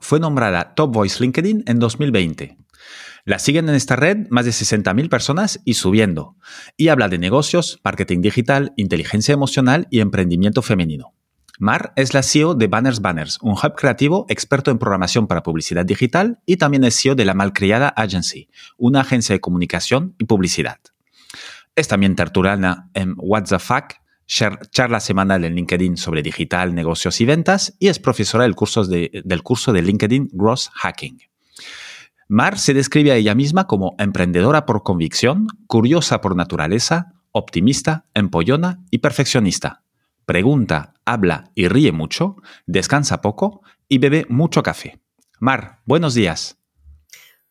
Fue nombrada Top Voice LinkedIn en 2020. La siguen en esta red más de 60.000 personas y subiendo. Y habla de negocios, marketing digital, inteligencia emocional y emprendimiento femenino. Mar es la CEO de Banners Banners, un hub creativo experto en programación para publicidad digital y también es CEO de la Malcriada Agency, una agencia de comunicación y publicidad. Es también tertuliana en What's the Fuck, charla semanal en LinkedIn sobre digital, negocios y ventas y es profesora del curso de, del curso de LinkedIn Growth Hacking. Mar se describe a ella misma como emprendedora por convicción, curiosa por naturaleza, optimista, empollona y perfeccionista. Pregunta, habla y ríe mucho, descansa poco y bebe mucho café. Mar, buenos días.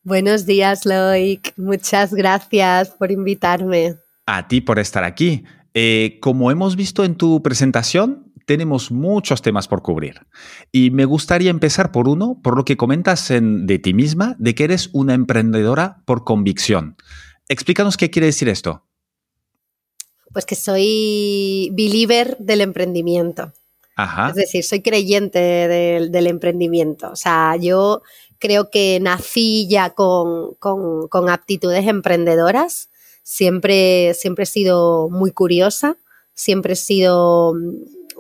Buenos días, Loic. Muchas gracias por invitarme. A ti por estar aquí. Eh, como hemos visto en tu presentación, tenemos muchos temas por cubrir. Y me gustaría empezar por uno, por lo que comentas de ti misma, de que eres una emprendedora por convicción. Explícanos qué quiere decir esto. Pues que soy believer del emprendimiento. Es decir, soy creyente del, emprendimiento. O sea, yo creo que nací ya con aptitudes emprendedoras Siempre, siempre he sido muy curiosa, siempre he sido mm,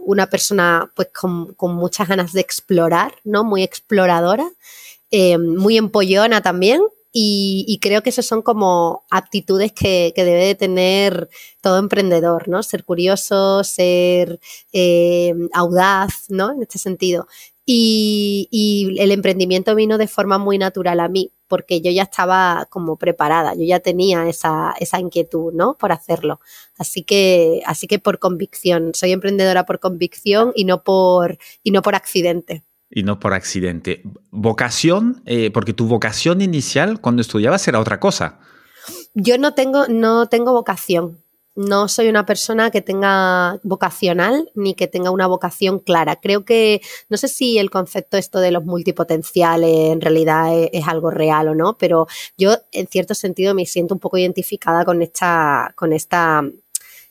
una persona pues con, muchas ganas de explorar, ¿no? Muy exploradora, eh, muy empollona también. Y, creo que esas son como aptitudes que, debe de tener todo emprendedor, ¿no? Ser curioso, ser eh, audaz, ¿no? En este sentido. Y, el emprendimiento vino de forma muy natural a mí, porque yo ya estaba como preparada, yo ya tenía esa, inquietud, ¿no? Por hacerlo. Así que, así que por convicción, soy emprendedora por convicción y no por, y no por accidente. Y no por accidente. Vocación, eh, porque tu vocación inicial cuando estudiabas era otra cosa. Yo no tengo, no tengo vocación no soy una persona que tenga vocacional ni que tenga una vocación clara. Creo que, no sé si el concepto esto de los multipotenciales en realidad es, algo real o no, pero yo en cierto sentido me siento un poco identificada con esta, con esta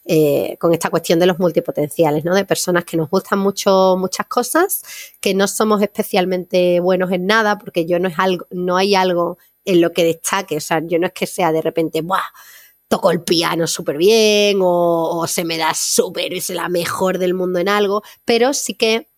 eh, con esta cuestión de los multipotenciales, ¿no? De personas que nos gustan mucho muchas cosas, que no somos especialmente buenos en nada, porque yo no es algo, no hay algo en lo que destaque. O sea, yo no es que sea de repente, ¡buah! Toco el piano súper bien o, se me da súper, es la mejor del mundo en algo, pero sí que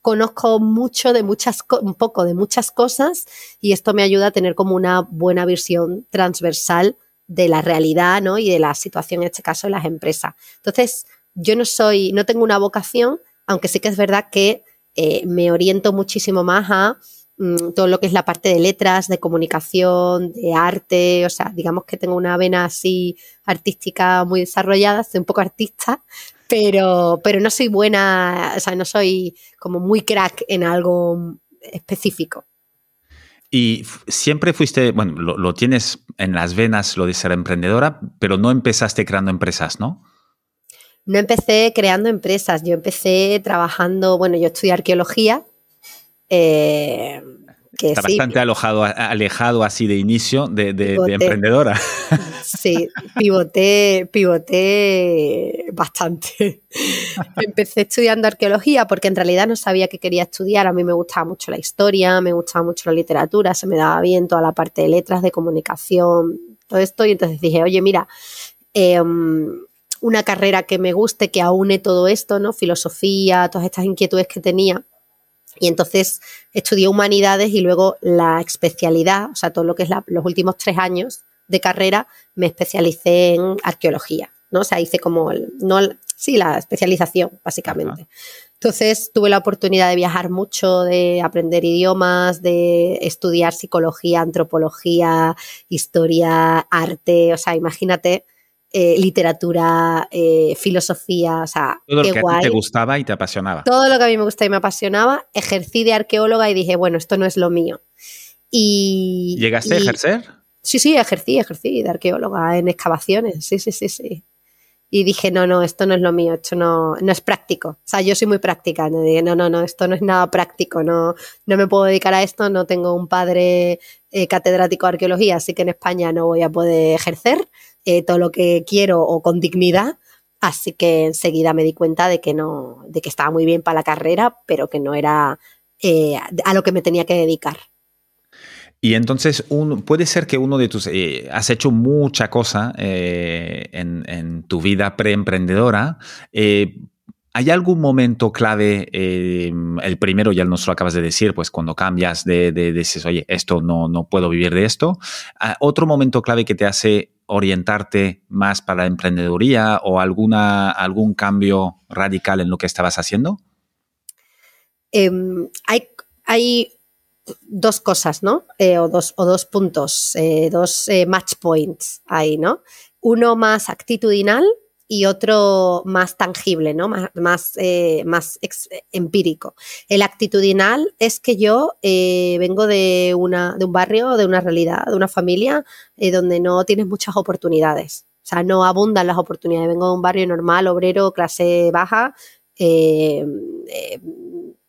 conozco mucho de muchas, un poco de muchas cosas y esto me ayuda a tener como una buena visión transversal de la realidad, ¿no? Y de la situación, en este caso, en las empresas. Entonces, yo no soy, no tengo una vocación, aunque sí que es verdad que eh, me oriento muchísimo más a Mm, todo lo que es la parte de letras, de comunicación, de arte, o sea, digamos que tengo una vena así artística muy desarrollada, soy un poco artista, pero, pero no soy buena, o sea, no soy como muy crack en algo específico. Y siempre fuiste, bueno, lo, lo, tienes en las venas lo de ser emprendedora, pero no empezaste creando empresas, ¿no? No empecé creando empresas, yo empecé trabajando, bueno, yo estudié arqueología, eh, que Está bastante alojado, alejado así de inicio de, emprendedora. Sí, pivoté, pivoté bastante. Empecé estudiando arqueología porque en realidad no sabía qué quería estudiar. A mí me gustaba mucho la historia, me gustaba mucho la literatura, se me daba bien toda la parte de letras, de comunicación, todo esto. Y entonces dije, oye, mira, em, una carrera que me guste, que aúne todo esto, ¿no? Filosofía, todas estas inquietudes que tenía y entonces estudié humanidades y luego la especialidad, o sea, todo lo que es los últimos tres años de carrera, me especialicé en arqueología, ¿no? O sea, hice como, no, sí, la especialización, básicamente. Entonces tuve la oportunidad de viajar mucho, de aprender idiomas, de estudiar psicología, antropología, historia, arte, o sea, imagínate eh, literatura, eh, filosofía, o sea, todo lo que a ti te gustaba y te apasionaba. Todo lo que a mí me gustaba y me apasionaba, ejercí de arqueóloga y dije, bueno, esto no es lo mío. Y, ¿Llegaste a ejercer? Sí, sí, ejercí, ejercí de arqueóloga en excavaciones, sí, sí, sí, sí. Y dije, no, no, esto no es lo mío, esto no, no es práctico. O sea, yo soy muy práctica, no, no, no, no, esto no es nada práctico, no, no me puedo dedicar a esto, no tengo un padre eh, catedrático de arqueología, así que en España no voy a poder ejercer eh, todo lo que quiero o con dignidad. Así que enseguida me di cuenta de que no, de que estaba muy bien para la carrera, pero que no era eh, a lo que me tenía que dedicar. Y entonces puede ser que uno de tus... Eh, has hecho mucha cosa en, tu vida preemprendedora. ¿Hay algún momento clave, el primero ya nos lo acabas de decir, pues cuando cambias de, de, oye, esto no, no puedo vivir de esto? Ah, ¿Otro momento clave que te hace orientarte más para la emprendeduría o alguna, algún cambio radical en lo que estabas haciendo? Em, hay, hay dos cosas, ¿no? Eh, o, dos, o dos puntos, eh, dos eh, match points ahí, ¿no? Uno más actitudinal y otro más tangible, ¿no? Más, más, más empírico. El actitudinal es que yo vengo de, una, de un barrio, de una realidad, de una familia donde no tienes muchas oportunidades. O sea, no abundan las oportunidades. Vengo de un barrio normal, obrero, clase baja,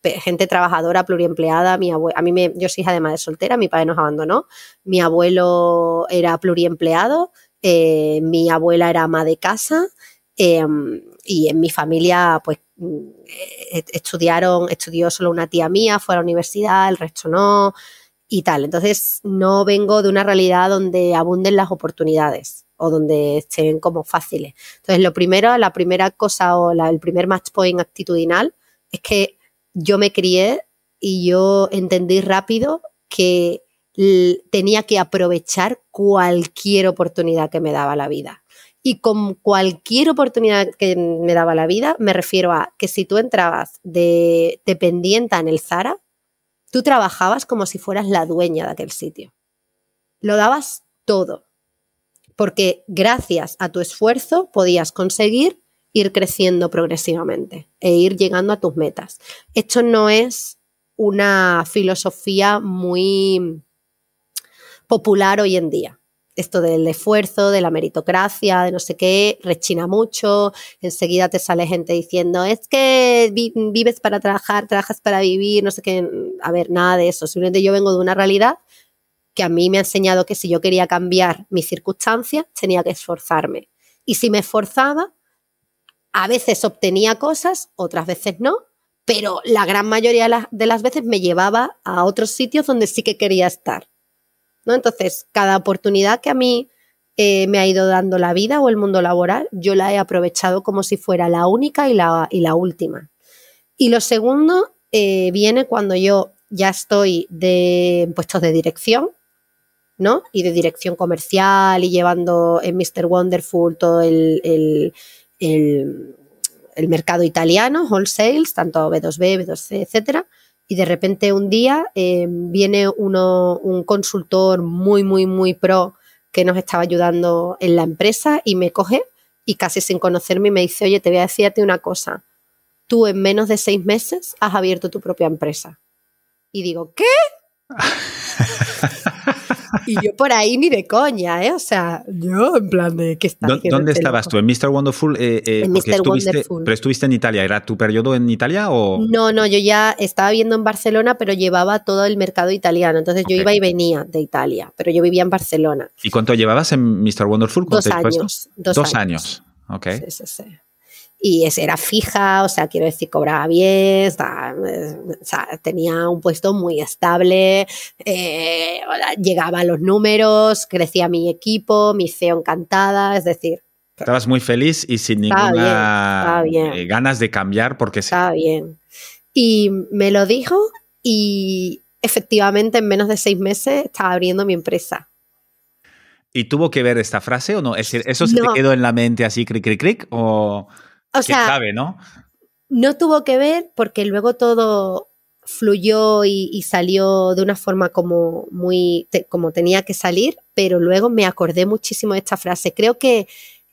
gente trabajadora, pluriempleada. Mi a mí me, yo soy hija de madre soltera, mi padre nos abandonó. Mi abuelo era pluriempleado, eh, mi abuela era ama de casa em, y en mi familia, pues eh, estudiaron, estudió solo una tía mía, fue a la universidad, el resto no y tal. Entonces, no vengo de una realidad donde abunden las oportunidades o donde estén como fáciles. Entonces, lo primero, la primera cosa o el primer match point actitudinal es que yo me crié y yo entendí rápido que tenía que aprovechar cualquier oportunidad que me daba la vida. Y con cualquier oportunidad que me daba la vida, me refiero a que si tú entrabas de dependiente en el Zara, tú trabajabas como si fueras la dueña de aquel sitio. Lo dabas todo, porque gracias a tu esfuerzo podías conseguir ir creciendo progresivamente e ir llegando a tus metas. Esto no es una filosofía muy popular hoy en día. Esto del esfuerzo, de la meritocracia, de no sé qué, rechina mucho. Enseguida te sale gente diciendo, es que vives para trabajar, trabajas para vivir, no sé qué. A ver, nada de eso. Simplemente yo vengo de una realidad que a mí me ha enseñado que si yo quería cambiar mis circunstancias, tenía que esforzarme. Y si me esforzaba, a veces obtenía cosas, otras veces no, pero la gran mayoría de las veces me llevaba a otros sitios donde sí que quería estar. ¿No? Entonces, cada oportunidad que a mí eh, me ha ido dando la vida o el mundo laboral, yo la he aprovechado como si fuera la única y la, y la última. Y lo segundo eh, viene cuando yo ya estoy de puestos de dirección, ¿no? Y de dirección comercial y llevando en Mr. Wonderful todo el, el, mercado italiano, wholesales, tanto B2B, B2C, etcétera, y de repente un día eh, viene uno, un consultor muy, muy, muy pro que nos estaba ayudando en la empresa y me coge y casi sin conocerme me dice, oye, te voy a decirte una cosa, tú en menos de seis meses has abierto tu propia empresa. Y digo, ¿qué? y yo por ahí ni de coña, ¿eh? O sea, yo en plan de ¿qué está ¿Dónde este estabas tú? ¿En Mr. Wonderful? Eh, eh, en Mr. Wonderful. ¿Pero estuviste en Italia? ¿Era tu periodo en Italia o...? No, no, yo ya estaba viviendo en Barcelona, pero llevaba todo el mercado italiano. Entonces yo iba y venía de Italia, pero yo vivía en Barcelona. ¿Y cuánto llevabas en Mr. Wonderful? Dos años. Dos, dos años. años. Ok. Sí, sí, sí y era fija, o sea, quiero decir, cobraba bien, o sea, tenía un puesto muy estable, eh, llegaba a los números, crecía mi equipo, mi CEO encantada, es decir... Estabas muy feliz y sin ninguna eh, ganas de cambiar porque... Estaba bien. Y me lo dijo y efectivamente en menos de seis meses estaba abriendo mi empresa. ¿Y tuvo que ver esta frase o no? Es decir, ¿eso se te quedó en la mente así, cric, cric, cric? ¿O...? O sea, ¿no? No tuvo que ver porque luego todo fluyó y, salió de una forma como muy, como tenía que salir, pero luego me acordé muchísimo de esta frase. Creo que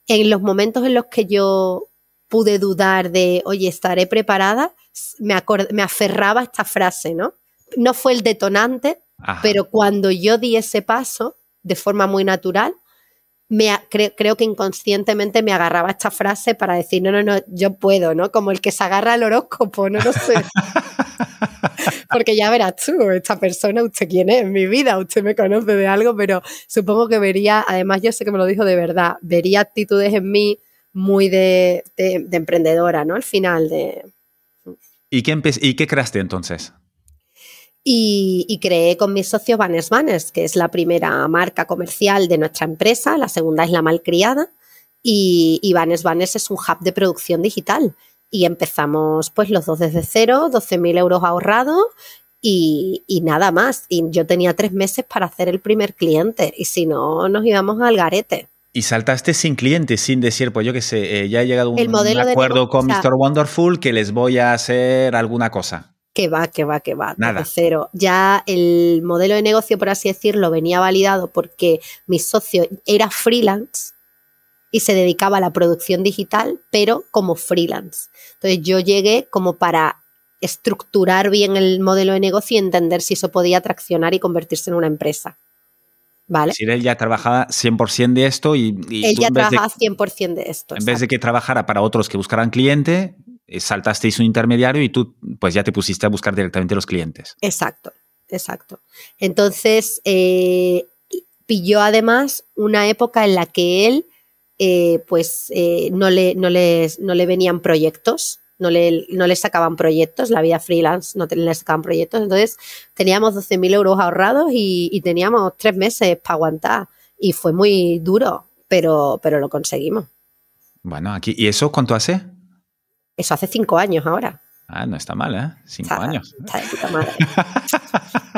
en los momentos en los que yo pude dudar de, oye, estaré preparada, me, me aferraba a esta frase, ¿no? No fue el detonante, Pero cuando yo di ese paso de forma muy natural, me, creo que inconscientemente me agarraba esta frase para decir, no, no, no, yo puedo, ¿no? Como el que se agarra al horóscopo, no lo sé. Porque ya verás tú, esta persona, usted quién es en mi vida, usted me conoce de algo, pero supongo que vería, además yo sé que me lo dijo de verdad, vería actitudes en mí muy de, emprendedora, ¿no? Al final de... ¿Y qué, ¿Y qué creaste entonces? Y, creé con mis socios Banners Banners, que es la primera marca comercial de nuestra empresa, la segunda es La Malcriada, y, y Banners Banners es un hub de producción digital. Y empezamos pues los dos desde cero, 12.000 euros ahorrados y, y, nada más. Y yo tenía tres meses para hacer el primer cliente y si no, nos íbamos al garete. Y saltaste sin clientes, sin decir, pues yo qué sé, eh, ya he llegado a un, acuerdo con Mr. Wonderful que les voy a hacer alguna cosa. Que va, que va, que va. Nada. Cero. Ya el modelo de negocio, por así decirlo, venía validado porque mi socio era freelance y se dedicaba a la producción digital, pero como freelance. Entonces yo llegué como para estructurar bien el modelo de negocio y entender si eso podía traccionar y convertirse en una empresa. ¿Vale? Si él ya trabajaba 100% de esto y... él ya trabajaba 100% de esto. En vez de que trabajara para otros que buscaran cliente, saltasteis un intermediario y tú pues ya te pusiste a buscar directamente los clientes. Exacto, exacto. Entonces, eh, pilló además una época en la que él eh, pues no, le, no, no le venían proyectos, no le, no le, sacaban proyectos, la vida freelance no le sacaban proyectos, entonces teníamos 12.000 euros ahorrados y, y, teníamos tres meses para aguantar y fue muy duro, pero, pero lo conseguimos. Bueno, aquí, ¿y eso cuánto hace? Eso hace cinco años ahora. Ah, no está mal, ¿eh? Cinco años. Está de puta madre.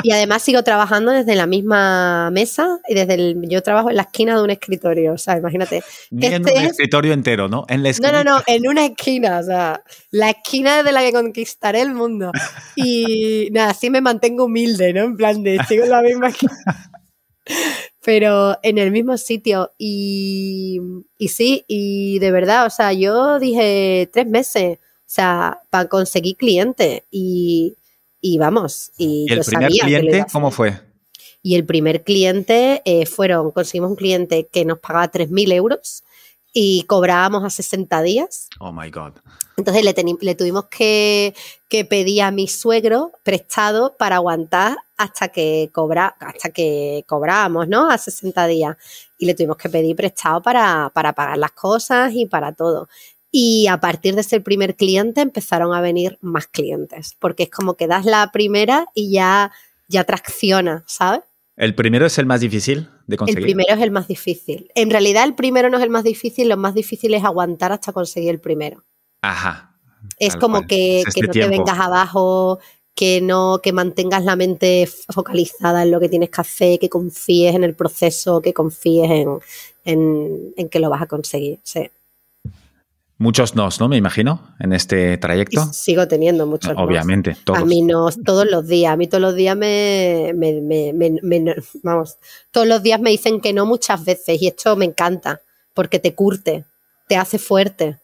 y además sigo trabajando desde la misma mesa y desde el. Yo trabajo en la esquina de un escritorio, o sea, imagínate. Ni en este un escritorio entero, ¿no? En la esquina. No, no, no, en una esquina, o sea, la esquina de la que conquistaré el mundo. Y nada, así me mantengo humilde, ¿no? En plan de, sigo en la misma esquina pero en el mismo sitio. Y, y, sí, y de verdad, o sea, yo dije tres meses, o sea, para conseguir cliente. Y, y vamos. ¿Y, el primer cliente cómo fue? Y el primer cliente eh, fueron, conseguimos un cliente que nos pagaba 3.000 euros y cobrábamos a 60 días. Oh my God. Entonces le, le tuvimos que, que, pedir a mi suegro prestado para aguantar hasta que, cobra, hasta que cobrábamos, ¿no? A 60 días. Y le tuvimos que pedir prestado para, para pagar las cosas y para todo. Y a partir de ese primer cliente empezaron a venir más clientes, porque es como que das la primera y ya, ya tracciona, ¿sabes? ¿El primero es el más difícil de conseguir? El primero es el más difícil. En realidad el primero no es el más difícil, lo más difícil es aguantar hasta conseguir el primero. Ajá. Es como que, que no te vengas abajo, que no, que mantengas la mente focalizada en lo que tienes que hacer, que confíes en el proceso, que confíes en, en, en que lo vas a conseguir. Sí. Muchos nos, ¿no? Me imagino, en este trayecto. sigo teniendo muchos Obviamente, todos. A mí no, todos los días. A mí todos los días me, me, me, Vamos, todos los días me dicen que no muchas veces y esto me encanta porque te curte, te hace fuerte.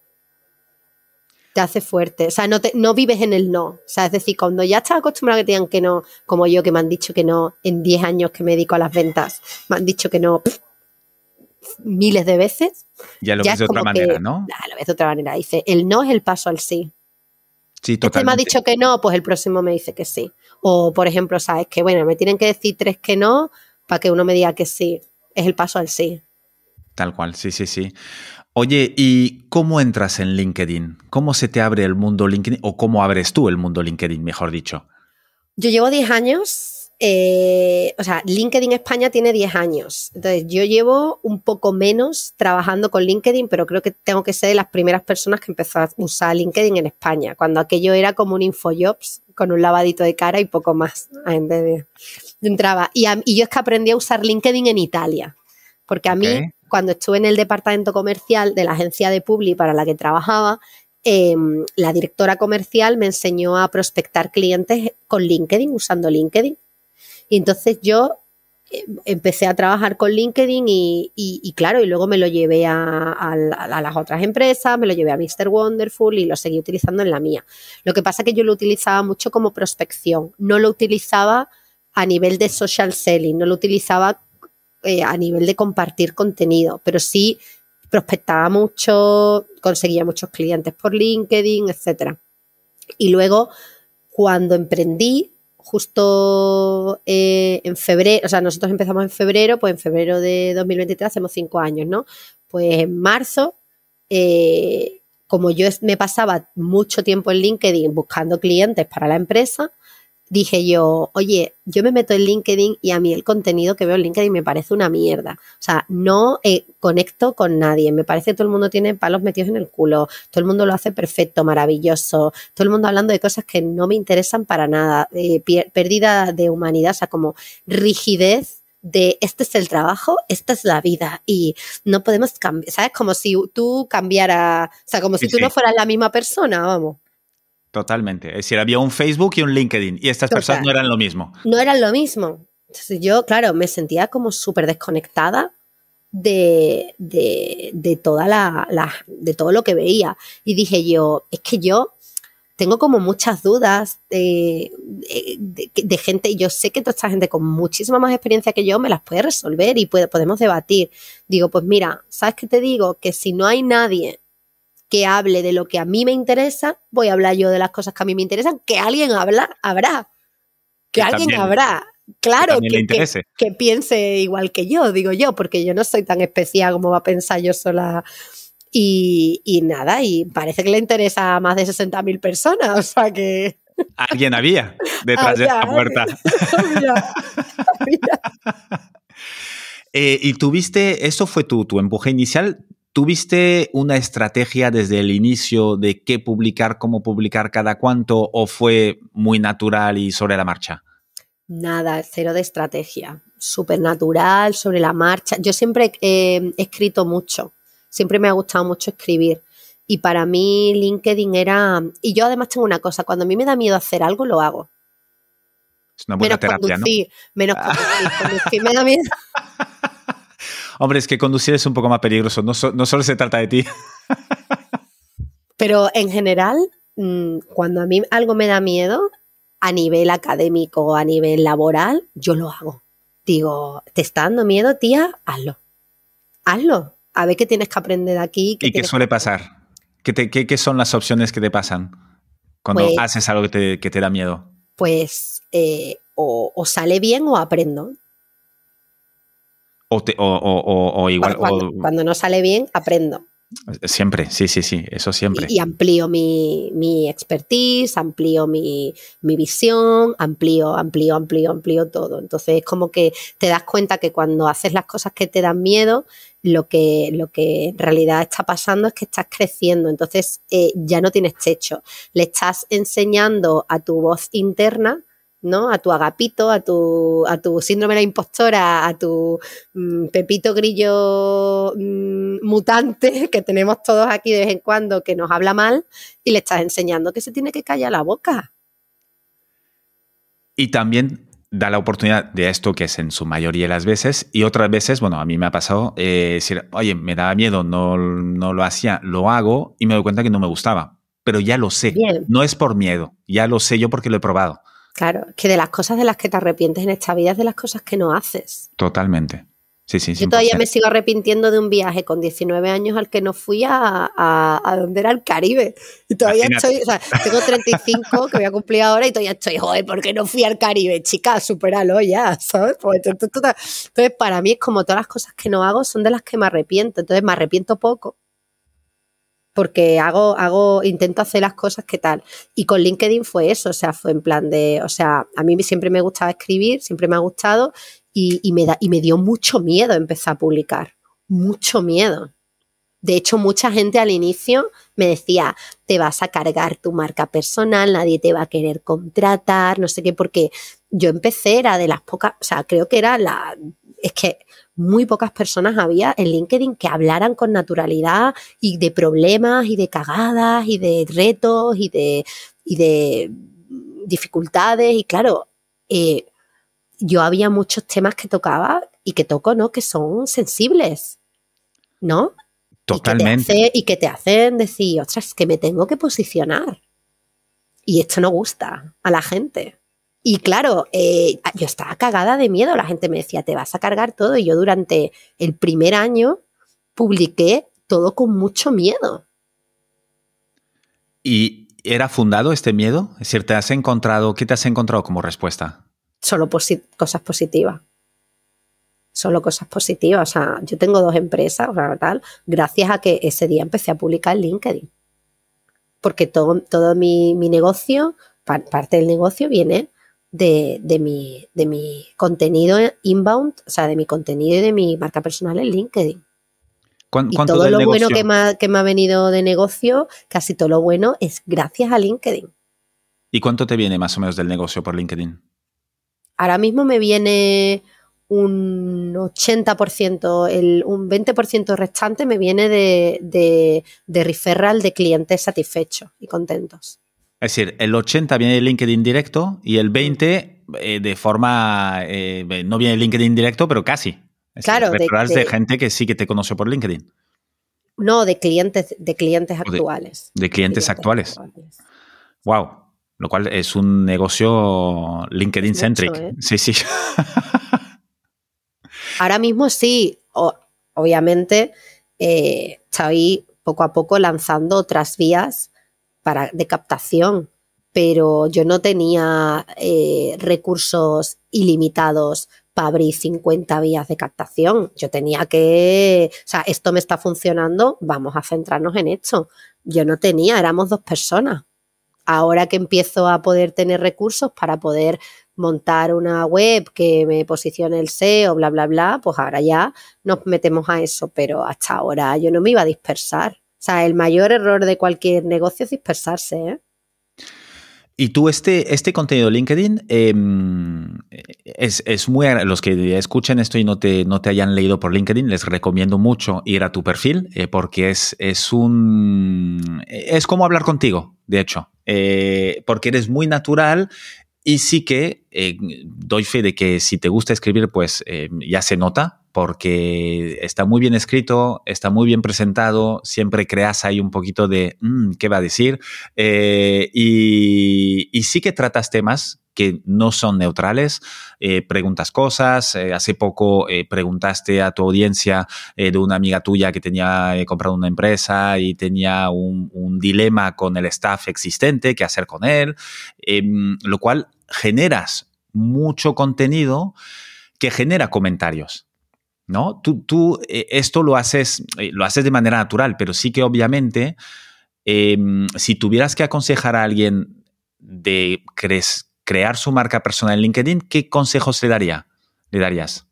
Te hace fuerte. O sea, no, te, no vives en el no. O sea, es decir, cuando ya estás acostumbrado a que te digan que no, como yo que me han dicho que no en 10 años que me dedico a las ventas, me han dicho que no miles de veces. Ya lo ves de otra manera, ¿no? lo ves de otra manera. Dice, el no es el paso al sí. Sí, totalmente. Este me ha dicho que no, pues el próximo me dice que sí. O, por ejemplo, sabes que, bueno, me tienen que decir tres que no para que uno me diga que sí. Es el paso al sí. Tal cual, sí, sí, sí. Oye, ¿y cómo entras en LinkedIn? ¿Cómo se te abre el mundo LinkedIn? ¿O cómo abres tú el mundo LinkedIn, mejor dicho? Yo llevo 10 años eh, o sea, LinkedIn España tiene 10 años. Entonces, yo llevo un poco menos trabajando con LinkedIn, pero creo que tengo que ser de las primeras personas que empezó a usar LinkedIn en España, cuando aquello era como un InfoJobs con un lavadito de cara y poco más. entraba. Y, yo es que aprendí a usar LinkedIn en Italia, porque a mí, cuando estuve en el departamento comercial de la agencia de Publi para la que trabajaba, em, la directora comercial me enseñó a prospectar clientes con LinkedIn, usando LinkedIn. Y entonces yo eh, empecé a trabajar con LinkedIn y, claro, y luego me lo llevé a, las otras empresas, me lo llevé a Mr. Wonderful y lo seguí utilizando en la mía. Lo que pasa es que yo lo utilizaba mucho como prospección, no lo utilizaba a nivel de social selling, no lo utilizaba eh, a nivel de compartir contenido, pero sí prospectaba mucho, conseguía muchos clientes por LinkedIn, etc. Y luego, cuando emprendí, justo eh, en febrero, o sea, nosotros empezamos en febrero, pues en febrero de 2023 hacemos cinco años, ¿no? Pues en marzo, eh, como yo me pasaba mucho tiempo en LinkedIn buscando clientes para la empresa, dije yo, oye, yo me meto en LinkedIn y a mí el contenido que veo en LinkedIn me parece una mierda. O sea, no eh, conecto con nadie. Me parece que todo el mundo tiene palos metidos en el culo. Todo el mundo lo hace perfecto, maravilloso. Todo el mundo hablando de cosas que no me interesan para nada. pérdida de humanidad, o sea, como rigidez de este es el trabajo, esta es la vida y no podemos cambiar, ¿sabes? Como si tú cambiaras, o sea, como si tú no fueras la misma persona, vamos. Totalmente. Es decir, había un Facebook y un LinkedIn y estas personas no eran lo mismo. No eran lo mismo. Entonces yo, claro, me sentía como súper desconectada de, de, toda la, de todo lo que veía. Y dije yo, es que yo tengo como muchas dudas de, de, gente, yo sé que toda esta gente con muchísima más experiencia que yo me las puede resolver y puede, podemos debatir. Digo, pues mira, ¿sabes qué te digo? Que si no hay nadie que hable de lo que a mí me interesa, voy a hablar yo de las cosas que a mí me interesan, que alguien habla, habrá. Que, alguien habrá. Claro, que, que, piense igual que yo, digo yo, porque yo no soy tan especial como va a pensar yo sola. Y, nada, y parece que le interesa a más de 60.000 personas, o sea que... Alguien había detrás de esta puerta. Eh, y tuviste, eso fue tu, tu empuje inicial, ¿Tuviste una estrategia desde el inicio de qué publicar, cómo publicar, cada cuánto o fue muy natural y sobre la marcha? Nada, cero de estrategia, súper natural, sobre la marcha. Yo siempre he escrito mucho, siempre me ha gustado mucho escribir. Y para mí LinkedIn era... Y yo además tengo una cosa, cuando a mí me da miedo hacer algo, lo hago. Es una buena menos terapia, conducir, Menos conducir, conducir me da miedo. Hombre, es que conducir es un poco más peligroso, no, solo se trata de ti. Pero en general, mm, cuando a mí algo me da miedo, a nivel académico, a nivel laboral, yo lo hago. Digo, ¿te está dando miedo, tía? Hazlo. Hazlo. A ver qué tienes que aprender de aquí. ¿Y qué suele pasar? ¿Qué, son las opciones que te pasan cuando pues haces algo que te, da miedo? Pues eh, o, sale bien o aprendo. O, igual. Cuando, no sale bien, aprendo. Siempre, sí, sí, sí, eso siempre. Y, amplío mi, expertise, amplío mi, visión, amplío, amplío, amplío, amplío todo. Entonces es como que te das cuenta que cuando haces las cosas que te dan miedo, lo que, lo que en realidad está pasando es que estás creciendo. Entonces eh, ya no tienes techo. Le estás enseñando a tu voz interna ¿no? A tu agapito, a tu, a tu síndrome de la impostora, a tu mm, pepito grillo mm, mutante que tenemos todos aquí de vez en cuando que nos habla mal y le estás enseñando que se tiene que callar la boca. Y también da la oportunidad de esto que es en su mayoría de las veces y otras veces, bueno, a mí me ha pasado eh, decir, oye, me daba miedo, no, no lo hacía, lo hago y me doy cuenta que no me gustaba, pero ya lo sé, no es por miedo, ya lo sé yo porque lo he probado. Claro, que de las cosas de las que te arrepientes en esta vida es de las cosas que no haces. Totalmente. Sí, sí, Yo todavía me sigo arrepintiendo de un viaje con 19 años al que no fui a, a, donde era el Caribe. Y todavía estoy, o sea, tengo 35 que voy a cumplir ahora y todavía estoy, joder, ¿por qué no fui al Caribe? Chica, supéralo ya, ¿sabes? Pues, entonces, para mí es como todas las cosas que no hago son de las que me arrepiento. Entonces, me arrepiento poco porque hago, hago, intento hacer las cosas que tal. Y con LinkedIn fue eso, o sea, fue en plan de, o sea, a mí siempre me gustaba escribir, siempre me ha gustado y, me, da, y me dio mucho miedo empezar a publicar, mucho miedo. De hecho, mucha gente al inicio me decía, te vas a cargar tu marca personal, nadie te va a querer contratar, no sé qué, porque yo empecé, era de las pocas, o sea, creo que era la, es que muy pocas personas había en LinkedIn que hablaran con naturalidad y de problemas y de cagadas y de retos y de, de dificultades. Y claro, eh, yo había muchos temas que tocaba y que toco, ¿no? Que son sensibles, ¿no? Totalmente. Y que te, hacen decir, ostras, que me tengo que posicionar. Y esto no gusta a la gente. Y claro, eh, yo estaba cagada de miedo. La gente me decía, te vas a cargar todo. Y yo durante el primer año publiqué todo con mucho miedo. ¿Y era fundado este miedo? Es decir, ¿te has encontrado, qué te has encontrado como respuesta? Solo cosas positivas. Solo cosas positivas. O sea, yo tengo dos empresas, o sea, tal, gracias a que ese día empecé a publicar en LinkedIn. Porque todo, todo mi, negocio, parte del negocio viene de, mi, de mi contenido inbound, o sea, de mi contenido y de mi marca personal en LinkedIn. Y todo lo bueno que me, ha, que me ha venido de negocio, casi todo lo bueno, es gracias a LinkedIn. ¿Y cuánto te viene más o menos del negocio por LinkedIn? Ahora mismo me viene un 80%, el, un 20% restante me viene de, de, de, referral de clientes satisfechos y contentos. Es decir, el 80 viene de LinkedIn directo y el 20 eh, de forma, eh, no viene de LinkedIn directo, pero casi. claro. de, de, gente que sí que te conoce por LinkedIn. No, de clientes, de clientes actuales. De, clientes, actuales. Wow. Lo cual es un negocio LinkedIn-centric. ¿eh? Sí, sí. Ahora mismo sí, obviamente eh, estoy poco a poco lanzando otras vías para, de captación, pero yo no tenía eh, recursos ilimitados para abrir 50 vías de captación. Yo tenía que, o sea, esto me está funcionando, vamos a centrarnos en esto. Yo no tenía, éramos dos personas. Ahora que empiezo a poder tener recursos para poder montar una web que me posicione el SEO, bla, bla, bla, pues ahora ya nos metemos a eso, pero hasta ahora yo no me iba a dispersar. O sea, el mayor error de cualquier negocio es dispersarse. ¿eh? Y tú, este, este contenido de LinkedIn em, es, es, muy. Los que escuchen esto y no te, no te hayan leído por LinkedIn, les recomiendo mucho ir a tu perfil eh, porque es, es un. Es como hablar contigo, de hecho. Eh, porque eres muy natural, y sí que eh, doy fe de que si te gusta escribir, pues ya se nota, porque está muy bien escrito, está muy bien presentado, siempre creas ahí un poquito de mm, qué va a decir. Eh, y, y, sí que tratas temas que no son neutrales, eh, preguntas cosas. Eh, hace poco eh, preguntaste a tu audiencia de una amiga tuya que tenía comprado una empresa y tenía un, dilema con el staff existente, qué hacer con él, em, lo cual generas mucho contenido que genera comentarios. ¿No? Tú, tú esto lo haces, lo haces de manera natural, pero sí que obviamente em, si tuvieras que aconsejar a alguien de crear su marca personal en LinkedIn, ¿qué consejos le, daría, le darías?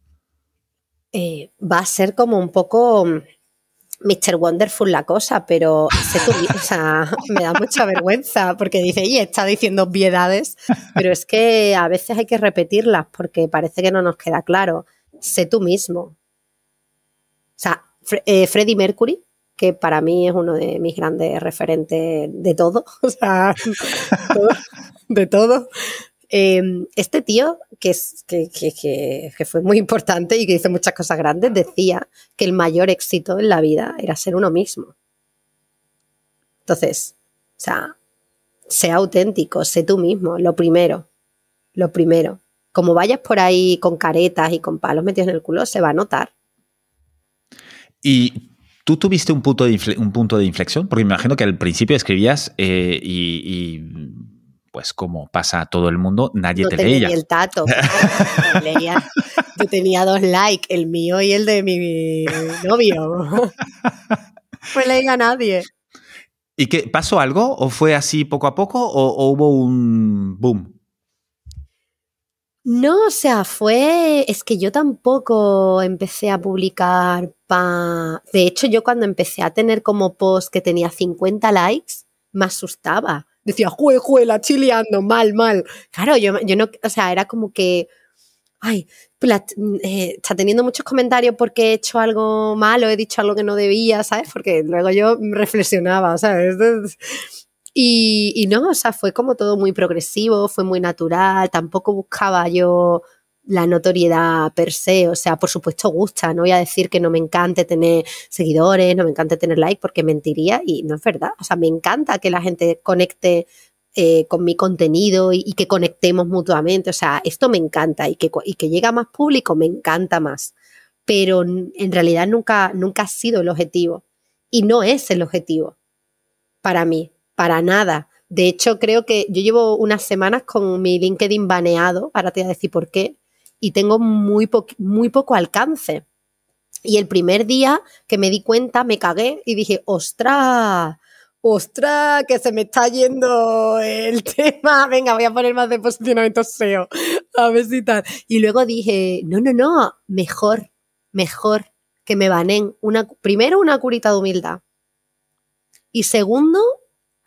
Eh, va a ser como un poco Mr. Wonderful la cosa, pero me da mucha vergüenza porque dice, y está diciendo obviedades, pero es que a veces hay que repetirlas porque parece que no nos queda claro. Sé tú mismo. O sea, eh, Freddie Mercury, que para mí es uno de mis grandes referentes de todo, o sea, de todo. Em, este tío, que, es, que, fue muy importante y que hizo muchas cosas grandes, decía que el mayor éxito en la vida era ser uno mismo. Entonces, o sea, sea auténtico, sé tú mismo, lo primero, lo primero. Como vayas por ahí con caretas y con palos metidos en el culo, se va a notar. Y ¿Tú tuviste un punto de, un punto de inflexión? Porque me imagino que al principio escribías eh, y, pues como pasa a todo el mundo, nadie te leía. el tato. yo tenía dos likes, el mío y el de mi novio. No leía a nadie. ¿Y qué pasó algo? ¿O fue así poco a poco? ¿O, hubo un boom? No, o sea, fue. Es que yo tampoco empecé a publicar pa. De hecho, yo cuando empecé a tener como post que tenía 50 likes, me asustaba decía, jue, jue, la chileando, mal, mal. Claro, yo, yo no, o sea, era como que, ay, eh, está teniendo muchos comentarios porque he hecho algo malo, he dicho algo que no debía, ¿sabes? Porque luego yo reflexionaba, ¿sabes? Y, no, o sea, fue como todo muy progresivo, fue muy natural, tampoco buscaba yo la notoriedad per se, o sea, por supuesto gusta, no voy a decir que no me encante tener seguidores, no me encante tener likes, porque mentiría y no es verdad, o sea, me encanta que la gente conecte eh, con mi contenido y, que conectemos mutuamente. O sea, esto me encanta y que, y que llega más público me encanta más. Pero en realidad nunca, nunca ha sido el objetivo. Y no es el objetivo para mí, para nada. De hecho, creo que yo llevo unas semanas con mi LinkedIn baneado, ahora te voy a decir por qué, y tengo muy, poco alcance. Y el primer día que me di cuenta, me cagué y dije, ostras, ostras, que se me está yendo el tema, venga, voy a poner más de posicionamiento SEO, a ver si tal. Y luego dije, no, no, no, mejor, mejor que me banen. Una, primero, una curita de humildad. Y segundo,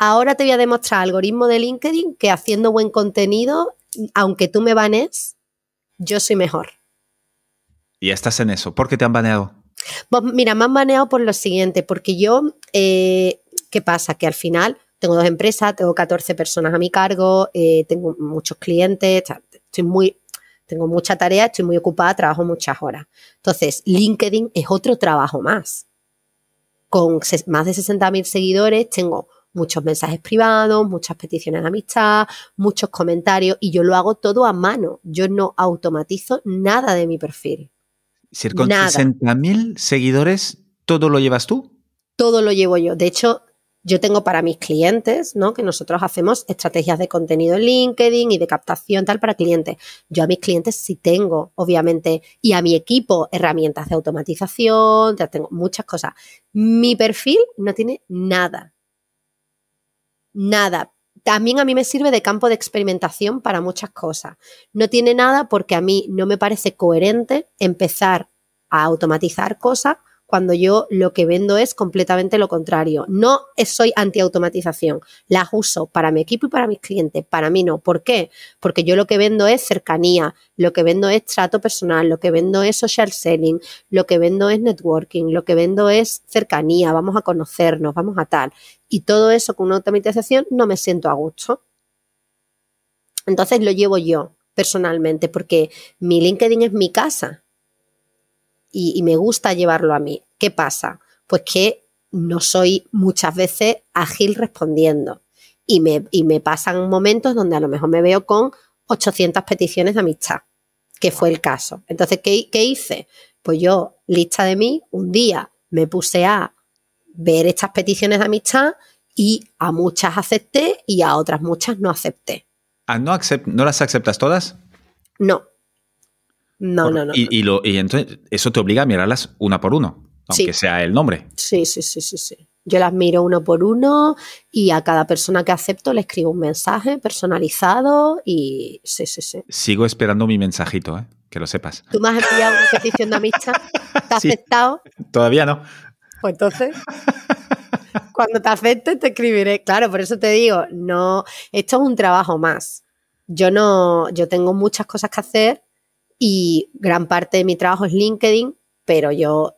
ahora te voy a demostrar algoritmo de LinkedIn que haciendo buen contenido, aunque tú me banes, yo soy mejor. Y estás en eso. ¿Por qué te han baneado? Pues mira, me han baneado por lo siguiente, porque yo, eh, ¿qué pasa? Que al final tengo dos empresas, tengo 14 personas a mi cargo, eh, tengo muchos clientes, estoy muy, tengo mucha tarea, estoy muy ocupada, trabajo muchas horas. Entonces, LinkedIn es otro trabajo más. Con más de 60.000 seguidores, tengo muchos mensajes privados, muchas peticiones de amistad, muchos comentarios y yo lo hago todo a mano. Yo no automatizo nada de mi perfil. Si con 60.000 seguidores, ¿todo lo llevas tú? Todo lo llevo yo. De hecho, yo tengo para mis clientes, ¿no? Que nosotros hacemos estrategias de contenido en LinkedIn y de captación tal para clientes. Yo a mis clientes sí tengo, obviamente, y a mi equipo herramientas de automatización, tengo muchas cosas. Mi perfil no tiene nada. Nada. También a mí me sirve de campo de experimentación para muchas cosas. No tiene nada porque a mí no me parece coherente empezar a automatizar cosas cuando yo lo que vendo es completamente lo contrario. No soy anti-automatización, las uso para mi equipo y para mis clientes, para mí no. ¿Por qué? Porque yo lo que vendo es cercanía, lo que vendo es trato personal, lo que vendo es social selling, lo que vendo es networking, lo que vendo es cercanía, vamos a conocernos, vamos a tal. Y todo eso con una automatización no me siento a gusto. Entonces lo llevo yo personalmente porque mi LinkedIn es mi casa y, me gusta llevarlo a mí. ¿Qué pasa? Pues que no soy muchas veces ágil respondiendo y me, y me pasan momentos donde a lo mejor me veo con 800 peticiones de amistad, que fue el caso. Entonces, ¿qué, ¿qué, hice? Pues yo, lista de mí, un día me puse a ver estas peticiones de amistad y a muchas acepté y a otras muchas no acepté. Ah, no, ¿No las aceptas todas? No, no, no, no. Y, lo, y entonces eso te obliga a mirarlas una por uno, aunque sea el nombre. Sí, sí, sí, sí, sí. Yo las miro uno por uno y a cada persona que acepto le escribo un mensaje personalizado y sí, sí, sí. Sigo esperando mi mensajito, ¿eh? que lo sepas. ¿Tú me has enviado una petición de amistad? ¿Te has aceptado? Todavía no. Pues entonces, cuando te acepte te escribiré. Claro, por eso te digo, no, esto es un trabajo más. Yo no, yo tengo muchas cosas que hacer y gran parte de mi trabajo es LinkedIn, pero yo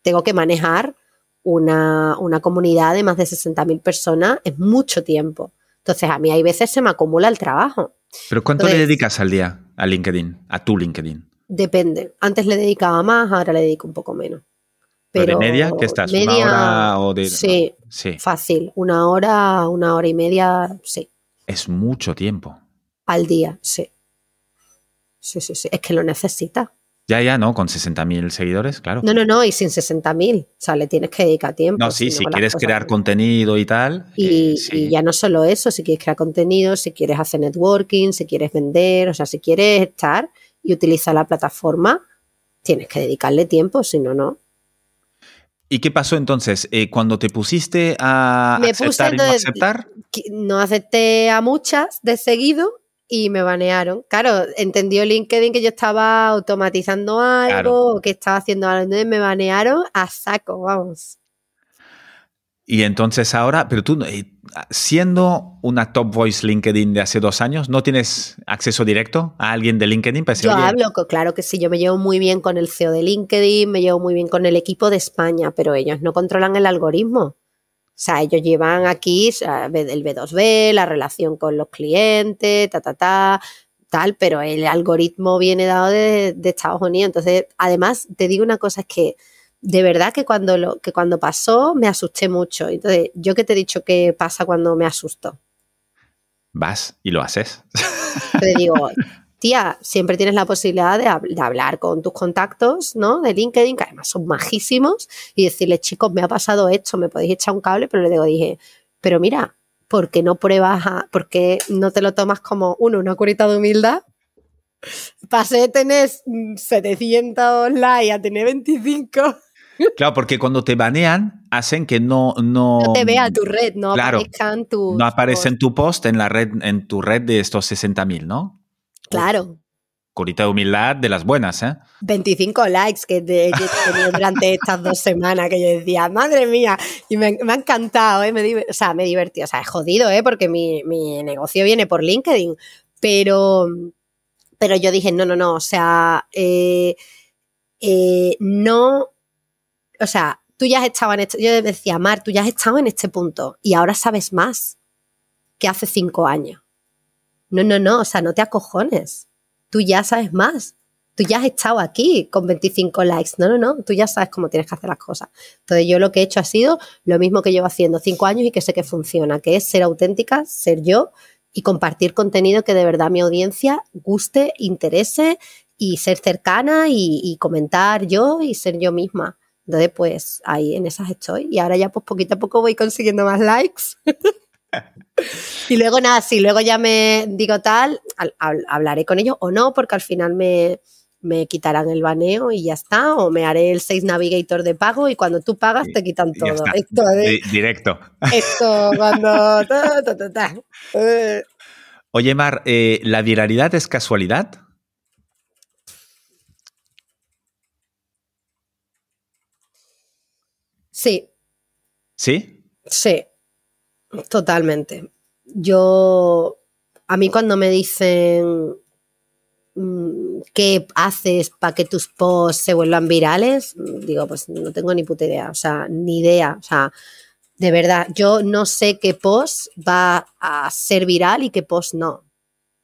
tengo que manejar una, comunidad de más de 60.000 personas en mucho tiempo. Entonces, a mí hay veces se me acumula el trabajo. ¿Pero cuánto le dedicas al día a LinkedIn, a tu LinkedIn? Depende. Antes le dedicaba más, ahora le dedico un poco menos. Pero, de media, ¿qué estás? ¿Una hora o de...? Sí, sí, fácil. Una hora, una hora y media, sí. Es mucho tiempo. Al día, sí. Sí, sí, sí. Es que lo necesita. Ya, ya, ¿no? Con 60.000 seguidores, claro. No, no, no, y sin 60.000. O sea, le tienes que dedicar tiempo. No, sí, si, quieres crear contenido y tal. Eh, y, ya no solo eso, si quieres crear contenido, si quieres hacer networking, si quieres vender, o sea, si quieres estar y utilizar la plataforma, tienes que dedicarle tiempo, si no, no. ¿Y qué pasó entonces? Eh, cuando te pusiste a aceptar y no aceptar. No acepté a muchas de seguido y me banearon. Claro, entendió LinkedIn que yo estaba automatizando algo o que estaba haciendo algo, entonces me banearon a saco, vamos. Y entonces ahora, pero tú, eh, siendo una top voice LinkedIn de hace dos años, ¿no tienes acceso directo a alguien de LinkedIn? Para yo hablo, claro que sí, yo me llevo muy bien con el CEO de LinkedIn, me llevo muy bien con el equipo de España, pero ellos no controlan el algoritmo. O sea, ellos llevan aquí el B2B, la relación con los clientes, ta, ta, ta, tal, pero el algoritmo viene dado de, Estados Unidos. Entonces, además, te digo una cosa, es que de verdad que cuando, lo, que cuando pasó me asusté mucho. Entonces, yo que te he dicho qué pasa cuando me asusto. vas y lo haces. Te digo, tía, siempre tienes la posibilidad de, de, hablar con tus contactos, ¿no? De LinkedIn, que además son majísimos, y decirle, chicos, me ha pasado esto, me podéis echar un cable, pero le digo, dije, pero mira, ¿por qué no pruebas, a, por qué no te lo tomas como, uno, una curita de humildad? Pasé de tener 700 likes a tener 25. Claro, porque cuando te banean, hacen que no... No, no te vea tu red, no claro, aparezca en tu... No aparece en tu post, en la red, en tu red de estos 60.000, ¿no? Claro. Curita de humildad de las buenas, ¿eh? 25 likes que, que he tenido durante estas dos semanas que yo decía, madre mía, y me, me ha encantado, ¿eh? Me, o sea, me divertí, o sea, es jodido, ¿eh? Porque mi, mi negocio viene por LinkedIn, pero, pero yo dije, no, no, no, o sea, eh, eh, no, o sea, tú ya has estado en este, yo decía, Mar, tú ya has estado en este punto y ahora sabes más que hace cinco años. No, no, no, o sea, no te acojones. Tú ya sabes más. Tú ya has estado aquí con 25 likes. No, no, no, tú ya sabes cómo tienes que hacer las cosas. Entonces yo lo que he hecho ha sido lo mismo que llevo haciendo cinco años y que sé que funciona, que es ser auténtica, ser yo y compartir contenido que de verdad mi audiencia guste, interese y ser cercana y comentar yo y ser yo misma. Entonces, pues ahí en esas estoy. Y ahora ya pues poquito a poco voy consiguiendo más likes. y luego nada, si luego ya me digo tal, al, al, hablaré con ellos o no, porque al final me, me, quitarán el baneo y ya está, o me haré el 6 Navigator de pago y cuando tú pagas te quitan todo. Esto de, Directo. Esto cuando... Ta, ta, ta, eh. Oye, Mar, eh, ¿la viralidad es casualidad? Sí. ¿Sí? Sí, totalmente. Yo, a mí cuando me dicen mmm, qué haces para que tus posts se vuelvan virales, digo, pues no tengo ni puta idea, o sea, ni idea, o sea, de verdad, yo no sé qué post va a ser viral y qué post no.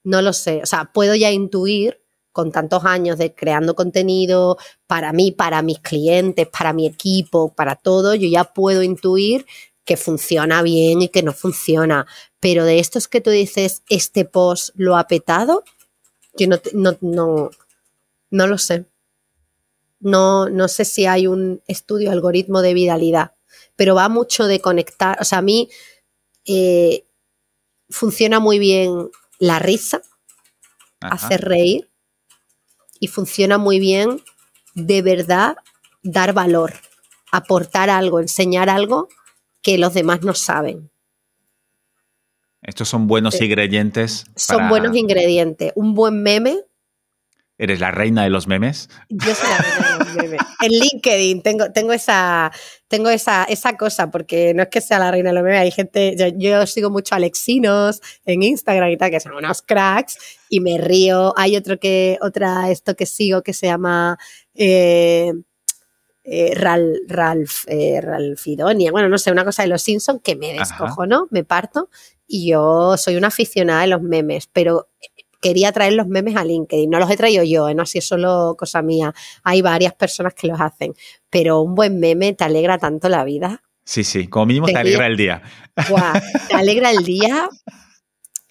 No lo sé, o sea, puedo ya intuir con tantos años de creando contenido para mí, para mis clientes, para mi equipo, para todo, yo ya puedo intuir que funciona bien y que no funciona. Pero de estos que tú dices, este post lo ha petado, yo no, no, no, no lo sé. No, no sé si hay un estudio algoritmo de viralidad, pero va mucho de conectar. O sea, a mí eh, funciona muy bien la risa, Ajá. hacer reír, y funciona muy bien de verdad dar valor, aportar algo, enseñar algo que los demás no saben. Estos son buenos ingredientes. Son buenos ingredientes. Un buen meme. ¿Eres la reina de los memes? Yo soy la reina de los memes. En LinkedIn tengo, tengo, esa, tengo esa, esa cosa, porque no es que sea la reina de los memes, hay gente, yo, yo sigo mucho a Alexinos en Instagram y tal, que son unos cracks, y me río. Hay otro que, otra, esto que sigo que se llama... Eh, eh, Ralph, Ralph, eh, Ralfidonia, bueno, no sé, una cosa de los Simpsons que me descojo, ¿no? Me parto y yo soy una aficionada de los memes, pero quería traer los memes a LinkedIn. No los he traído yo, ¿eh? no así es solo cosa mía. Hay varias personas que los hacen, pero un buen meme te alegra tanto la vida. Sí, sí, como mínimo te, te alegra el día. Guau, te alegra el día.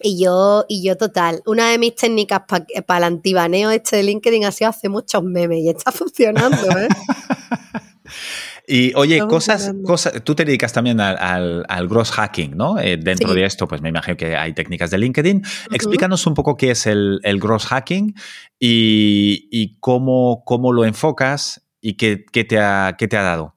Y yo, y yo total, una de mis técnicas para pa el antibaneo este de LinkedIn ha sido hacer muchos memes y está funcionando, ¿eh? Y oye, cosas, cosas, tú te dedicas también al, al, al gross hacking, ¿no? Eh, dentro sí. de esto, pues me imagino que hay técnicas de LinkedIn. Uh -huh. Explícanos un poco qué es el, el gross hacking y, y, cómo, cómo lo enfocas y qué, qué, te, ha, qué te ha dado.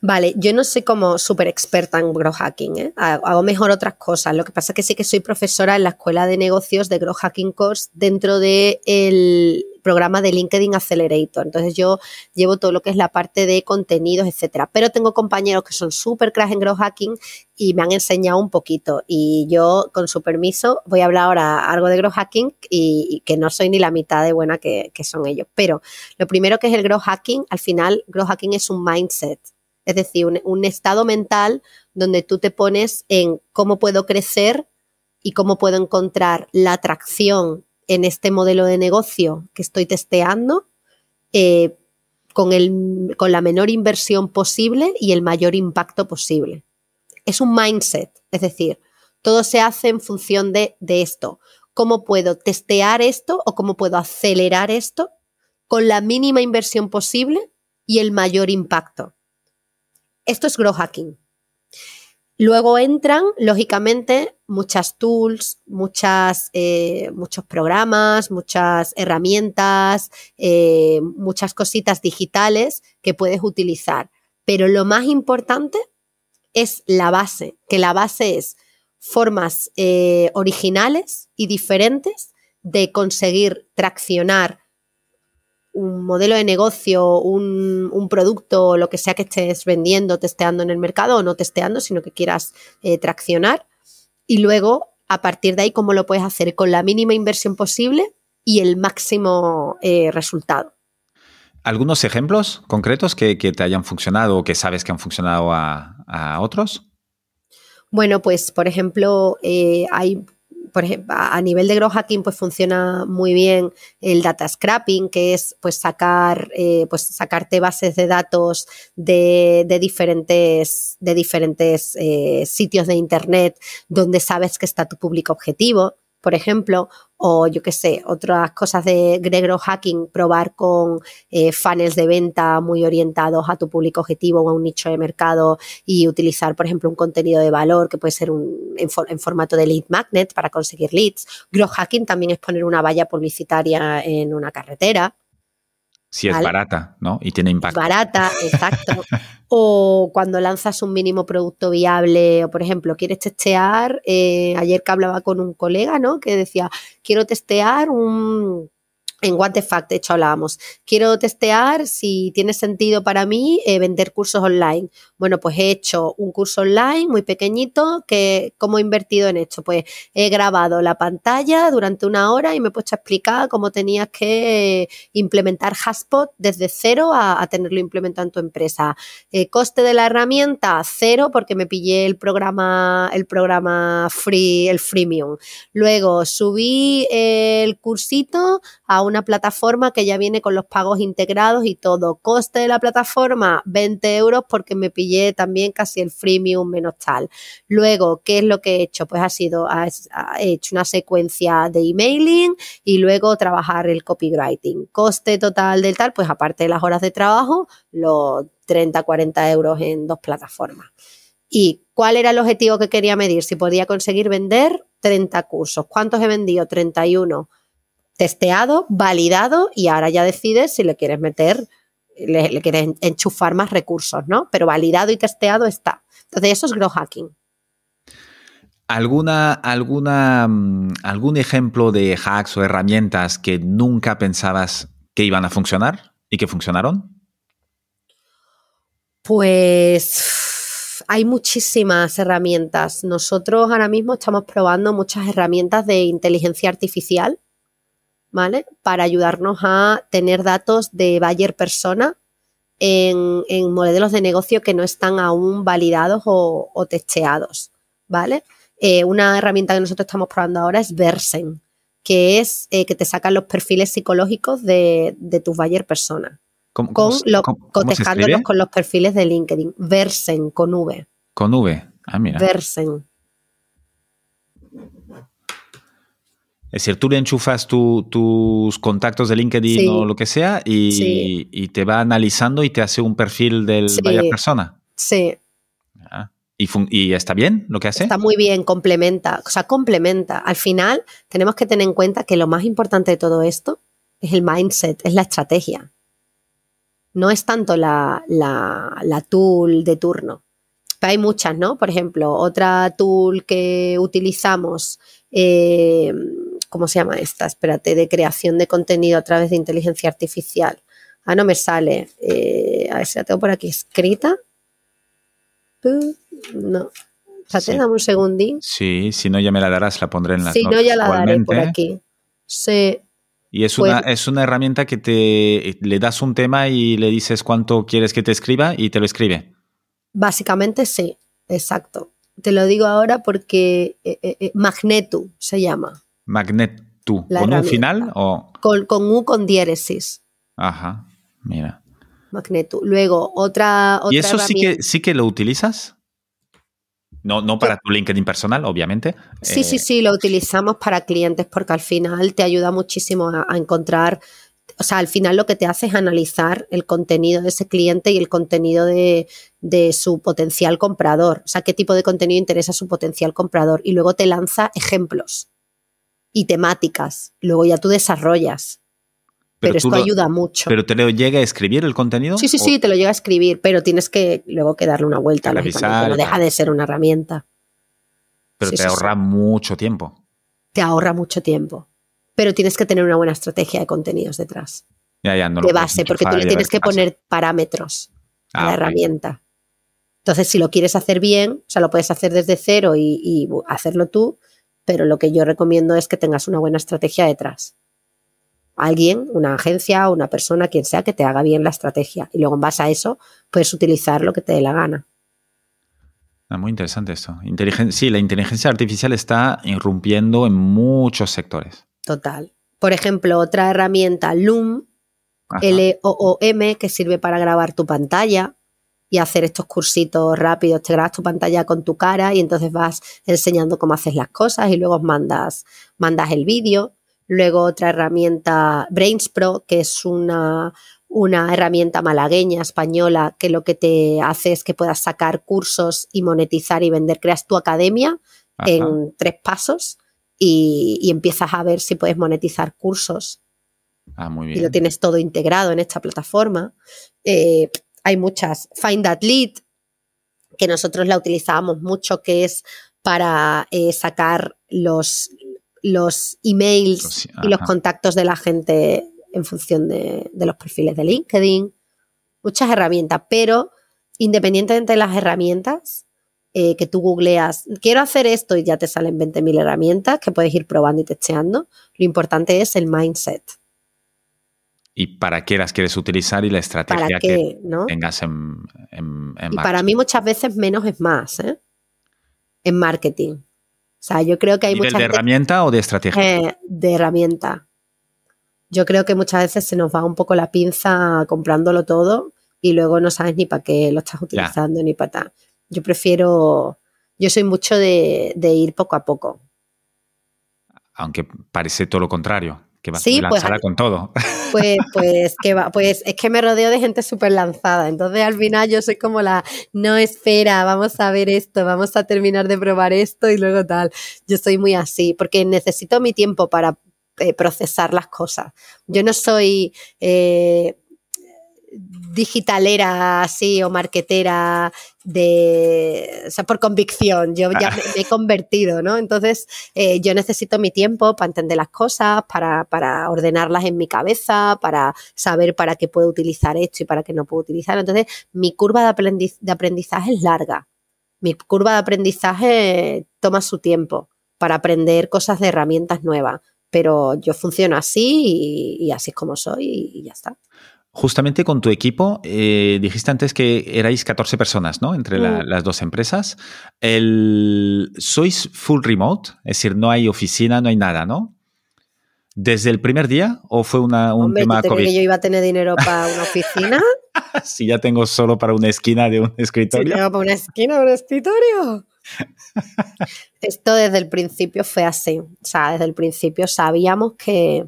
Vale, yo no soy como súper experta en growth hacking, ¿eh? hago mejor otras cosas. Lo que pasa es que sí que soy profesora en la escuela de negocios de growth hacking course dentro del de programa de LinkedIn Accelerator. Entonces yo llevo todo lo que es la parte de contenidos, etcétera. Pero tengo compañeros que son súper crash en growth hacking y me han enseñado un poquito. Y yo, con su permiso, voy a hablar ahora algo de growth hacking y, que no soy ni la mitad de buena que, que son ellos. Pero lo primero que es el growth hacking, al final, growth hacking es un mindset. Es decir, un, un, estado mental donde tú te pones en cómo puedo crecer y cómo puedo encontrar la atracción en este modelo de negocio que estoy testeando eh, con, el, con la menor inversión posible y el mayor impacto posible. Es un mindset, es decir, Todo se hace en función de, de esto. ¿Cómo puedo testear esto o cómo puedo acelerar esto con la mínima inversión posible y el mayor impacto? Esto es grow hacking. Luego entran, lógicamente, muchas tools, muchas, eh, muchos programas, muchas herramientas, eh, muchas cositas digitales que puedes utilizar. Pero lo más importante es la base, que la base es formas eh, originales y diferentes de conseguir traccionar un modelo de negocio, un, un, producto, lo que sea que estés vendiendo, testeando en el mercado o no testeando, sino que quieras eh, traccionar. Y luego, a partir de ahí, cómo lo puedes hacer con la mínima inversión posible y el máximo eh, resultado. ¿Algunos ejemplos concretos que, que, te hayan funcionado o que sabes que han funcionado a, a otros? Bueno, pues por ejemplo, eh, hay por ejemplo, a nivel de grow hacking, pues funciona muy bien el data scrapping, que es pues sacar, eh, pues sacarte bases de datos de, de diferentes, de diferentes eh, sitios de internet donde sabes que está tu público objetivo por ejemplo, o yo qué sé, otras cosas de Gregor Hacking, probar con eh, de venta muy orientados a tu público objetivo o a un nicho de mercado y utilizar, por ejemplo, un contenido de valor que puede ser un, en, en, formato de lead magnet para conseguir leads. Grow Hacking también es poner una valla publicitaria en una carretera. Si es ¿vale? barata, ¿no? Y tiene impacto. Barata, exacto. o cuando lanzas un mínimo producto viable, o por ejemplo, quieres testear, eh, ayer que hablaba con un colega, ¿no? Que decía, quiero testear un, en What the Fact, de hecho hablábamos, quiero testear si tiene sentido para mí eh, vender cursos online. Bueno, pues he hecho un curso online muy pequeñito que, ¿cómo he invertido en esto? Pues he grabado la pantalla durante una hora y me he puesto a explicar cómo tenías que implementar Haspot desde cero a, tenerlo implementado en tu empresa. Eh, coste de la herramienta, cero, porque me pillé el programa, el programa free, el freemium. Luego subí el cursito a una plataforma que ya viene con los pagos integrados y todo. Coste de la plataforma, 20 euros porque me pillé también casi el freemium menos tal. Luego, ¿qué es lo que he hecho? Pues ha sido, he hecho una secuencia de emailing y luego trabajar el copywriting. Coste total del tal, pues aparte de las horas de trabajo, los 30, 40 euros en dos plataformas. ¿Y cuál era el objetivo que quería medir? Si podía conseguir vender 30 cursos. ¿Cuántos he vendido? 31 testeado, validado y ahora ya decides si le quieres meter, le, le, quieres enchufar más recursos, ¿no? Pero validado y testeado está. Entonces eso es grow hacking. ¿Alguna, alguna, mm, ¿Algún ejemplo de hacks o herramientas que nunca pensabas que iban a funcionar y que funcionaron? Pues hay muchísimas herramientas. Nosotros ahora mismo estamos probando muchas herramientas de inteligencia artificial ¿vale? Para ayudarnos a tener datos de buyer persona en, en, modelos de negocio que no están aún validados o, o testeados, ¿vale? Eh, una herramienta que nosotros estamos probando ahora es Versen, que es eh, que te sacan los perfiles psicológicos de, de tus buyer personas. ¿Cómo, con cómo, lo, cómo, cotejándolos con los perfiles de LinkedIn. Versen, con V. Con V. Ah, mira. Versen. Es decir, tú le enchufas tu, tus contactos de LinkedIn sí. o lo que sea y, sí. y, te va analizando y te hace un perfil del sí. buyer persona. Sí. Ah. ¿Y, ¿Y, está bien lo que hace? Está muy bien, complementa. O sea, complementa. Al final, tenemos que tener en cuenta que lo más importante de todo esto es el mindset, es la estrategia. No es tanto la, la, la tool de turno. Pero hay muchas, ¿no? Por ejemplo, otra tool que utilizamos. Eh, ¿cómo se llama esta? Espérate, de creación de contenido a través de inteligencia artificial. Ah, no me sale. Eh, a ver si la tengo por aquí escrita. No. O sea, te sí. dame un segundín. Sí, si no ya me la darás, la pondré en la Si no, ya la daré por aquí. Sí. Y es, pues, una, es una herramienta que te le das un tema y le dices cuánto quieres que te escriba y te lo escribe. Básicamente sí, exacto. Te lo digo ahora porque eh, eh, Magneto se llama. Magnetu. ¿Con un final o...? Con, con, U con diéresis. Ajá, mira. Magnetu. Luego, otra, otra ¿Y eso sí que, sí que lo utilizas? No, no para tu LinkedIn personal, obviamente. Sí, sí, sí, lo utilizamos para clientes porque al final te ayuda muchísimo a, encontrar, o sea, al final lo que te hace es analizar el contenido de ese cliente y el contenido de, de su potencial comprador. O sea, qué tipo de contenido interesa a su potencial comprador. Y luego te lanza ejemplos y temáticas. Luego ya tú desarrollas. Pero, esto ayuda mucho. ¿Pero te lo llega a escribir el contenido? Sí, sí, sí, te lo llega a escribir, pero tienes que luego que darle una vuelta. no deja de ser una herramienta. Pero te ahorra mucho tiempo. Te ahorra mucho tiempo. Pero tienes que tener una buena estrategia de contenidos detrás. Ya, ya, no de base, porque tú le tienes que poner parámetros a la ah, herramienta. Entonces, si lo quieres hacer bien, o sea, lo puedes hacer desde cero y hacerlo tú, pero lo que yo recomiendo es que tengas una buena estrategia detrás alguien, una agencia, una persona, quien sea, que te haga bien la estrategia. Y luego en base a eso puedes utilizar lo que te dé la gana. Ah, muy interesante esto. sí, la inteligencia artificial está irrumpiendo en muchos sectores. Total. Por ejemplo, otra herramienta, Loom, L-O-O-M, que sirve para grabar tu pantalla y hacer estos cursitos rápidos. Te grabas tu pantalla con tu cara y entonces vas enseñando cómo haces las cosas y luego mandas, mandas el vídeo. Luego otra herramienta, Brains Pro, que es una, una herramienta malagueña, española, que lo que te hace es que puedas sacar cursos y monetizar y vender. Creas tu academia en tres pasos y, empiezas a ver si puedes monetizar cursos. Ah, muy bien. Y lo tienes todo integrado en esta plataforma. Eh, hay muchas. Find That Lead, que nosotros la utilizábamos mucho, que es para eh, sacar los, los emails y los contactos de la gente en función de, los perfiles de LinkedIn. Muchas herramientas, pero independientemente de las herramientas eh, que tú googleas, quiero hacer esto y ya te salen 20.000 herramientas que puedes ir probando y testeando. Lo importante es el mindset. Y para qué las quieres utilizar y la estrategia que tengas en, en, Y para mí muchas veces menos es más, ¿eh? En marketing. O sea, yo creo que hay mucha ¿De herramienta o de estrategia? Eh, de herramienta. Yo creo que muchas veces se nos va un poco la pinza comprándolo todo y luego no sabes ni para qué lo estás utilizando ni para tal. Yo prefiero, yo soy mucho de, ir poco a poco. Aunque parece todo lo contrario que vas sí, pues, con todo. Pues, pues, que va, pues es que me rodeo de gente súper lanzada. Entonces al final yo soy como la, no espera, vamos a ver esto, vamos a terminar de probar esto y luego tal. Yo soy muy así, porque necesito mi tiempo para eh, procesar las cosas. Yo no soy eh, digitalera así o marquetera de, o sea, por convicción, yo ya me, he convertido, ¿no? Entonces, eh, yo necesito mi tiempo para entender las cosas, para, para, ordenarlas en mi cabeza, para saber para qué puedo utilizar esto y para qué no puedo utilizar. Entonces, mi curva de, de aprendizaje es larga. Mi curva de aprendizaje toma su tiempo para aprender cosas de herramientas nuevas, pero yo funciono así y, así es como soy y ya está. Justamente con tu equipo, eh, dijiste antes que erais 14 personas, ¿no? Entre mm. las dos empresas. El, ¿Sois full remote? Es decir, no hay oficina, no hay nada, ¿no? ¿Desde el primer día o fue una, un tema COVID? que yo iba a tener dinero para una oficina? si ya tengo solo para una esquina de un escritorio. para una esquina de un escritorio. Esto desde el principio fue así. O sea, desde el principio sabíamos que,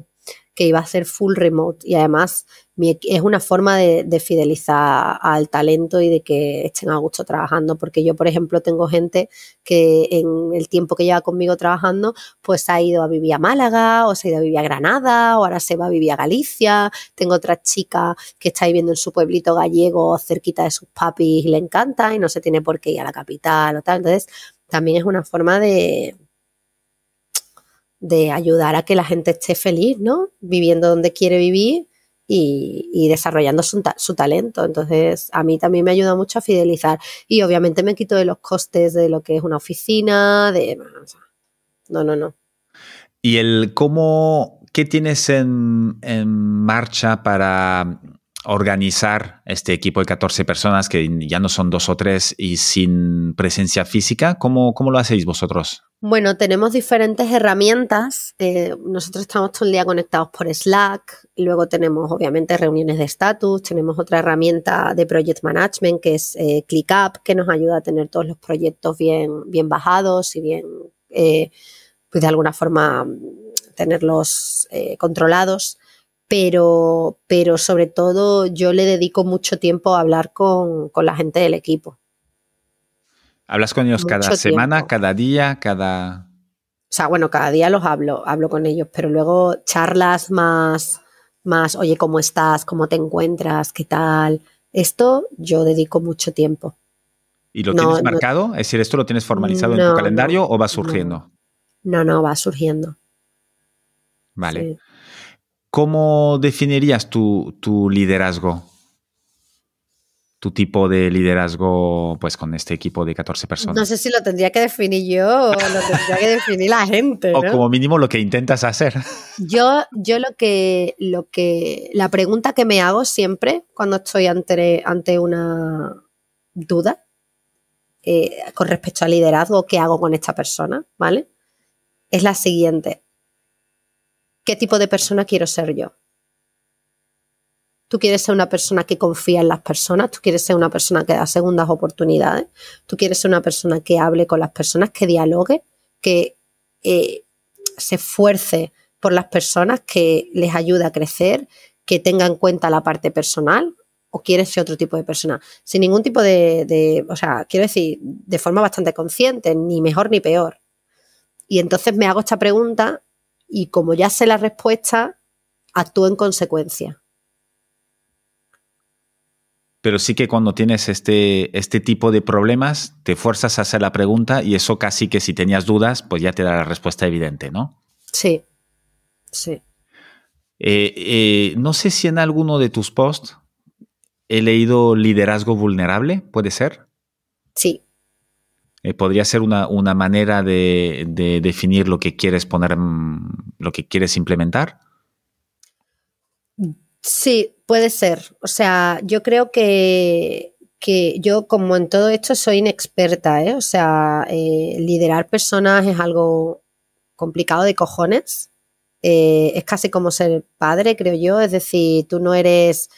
que iba a ser full remote y además es una forma de, fidelizar al talento y de que estén a gusto trabajando, porque yo, por ejemplo, tengo gente que en el tiempo que lleva conmigo trabajando, pues ha ido a vivir a Málaga, o se ha ido a vivir a Granada, o ahora se va a vivir a Galicia. Tengo otra chica que está viviendo en su pueblito gallego, cerquita de sus papis, y le encanta y no se tiene por qué ir a la capital o tal. Entonces, también es una forma de, de ayudar a que la gente esté feliz, ¿no? Viviendo donde quiere vivir y, desarrollando su, talento. Entonces, a mí también me ayuda mucho a fidelizar. Y obviamente me quito de los costes de lo que es una oficina, de... No, no, no. ¿Y el cómo, qué tienes en, en marcha para organizar este equipo de 14 personas que ya no son dos o tres y sin presencia física? ¿Cómo, cómo lo hacéis vosotros? Bueno, tenemos diferentes herramientas. Eh, nosotros estamos todo el día conectados por Slack. Luego tenemos, obviamente, reuniones de status. Tenemos otra herramienta de project management que es eh, ClickUp, que nos ayuda a tener todos los proyectos bien, bien bajados y bien, eh, pues de alguna forma, tenerlos controlados pero, pero sobre todo yo le dedico mucho tiempo a hablar con, la gente del equipo. ¿Hablas con ellos cada semana, cada día, cada...? O sea, bueno, cada día los hablo, hablo con ellos, pero luego charlas más, más, oye, ¿cómo estás? ¿Cómo te encuentras? ¿Qué tal? Esto yo dedico mucho tiempo. ¿Y lo tienes marcado? es decir, ¿esto lo tienes formalizado en tu calendario o va surgiendo? No, no, va surgiendo. Vale. ¿Cómo definirías tu, liderazgo? Tu tipo de liderazgo, pues con este equipo de 14 personas. No sé si lo tendría que definir yo o lo tendría que definir la gente. O como mínimo lo que intentas hacer. Yo, yo lo que, lo que, la pregunta que me hago siempre cuando estoy ante, ante una duda eh, con respecto al liderazgo, ¿qué hago con esta persona? ¿Vale? Es la siguiente qué tipo de persona quiero ser yo. Tú quieres ser una persona que confía en las personas, tú quieres ser una persona que da segundas oportunidades, tú quieres ser una persona que hable con las personas, que dialogue, que eh, se esfuerce por las personas, que les ayude a crecer, que tenga en cuenta la parte personal, o quieres ser otro tipo de persona. Sin ningún tipo de, de, o sea, quiero decir, de forma bastante consciente, ni mejor ni peor. Y entonces me hago esta pregunta y como ya sé la respuesta, actúo en consecuencia. Pero sí que cuando tienes este, este tipo de problemas, te fuerzas a hacer la pregunta y eso casi que si tenías dudas, pues ya te da la respuesta evidente, ¿no? Sí, sí. Eh, eh, no sé si en alguno de tus posts he leído liderazgo vulnerable, ¿puede ser? Sí, eh, podría ser una, manera de, definir lo que quieres poner, mm, lo que quieres implementar. Sí, puede ser. O sea, yo creo que, que yo, como en todo esto, soy inexperta, ¿eh? O sea, eh, liderar personas es algo complicado de cojones. es casi como ser padre, creo yo. Es decir, tú no eres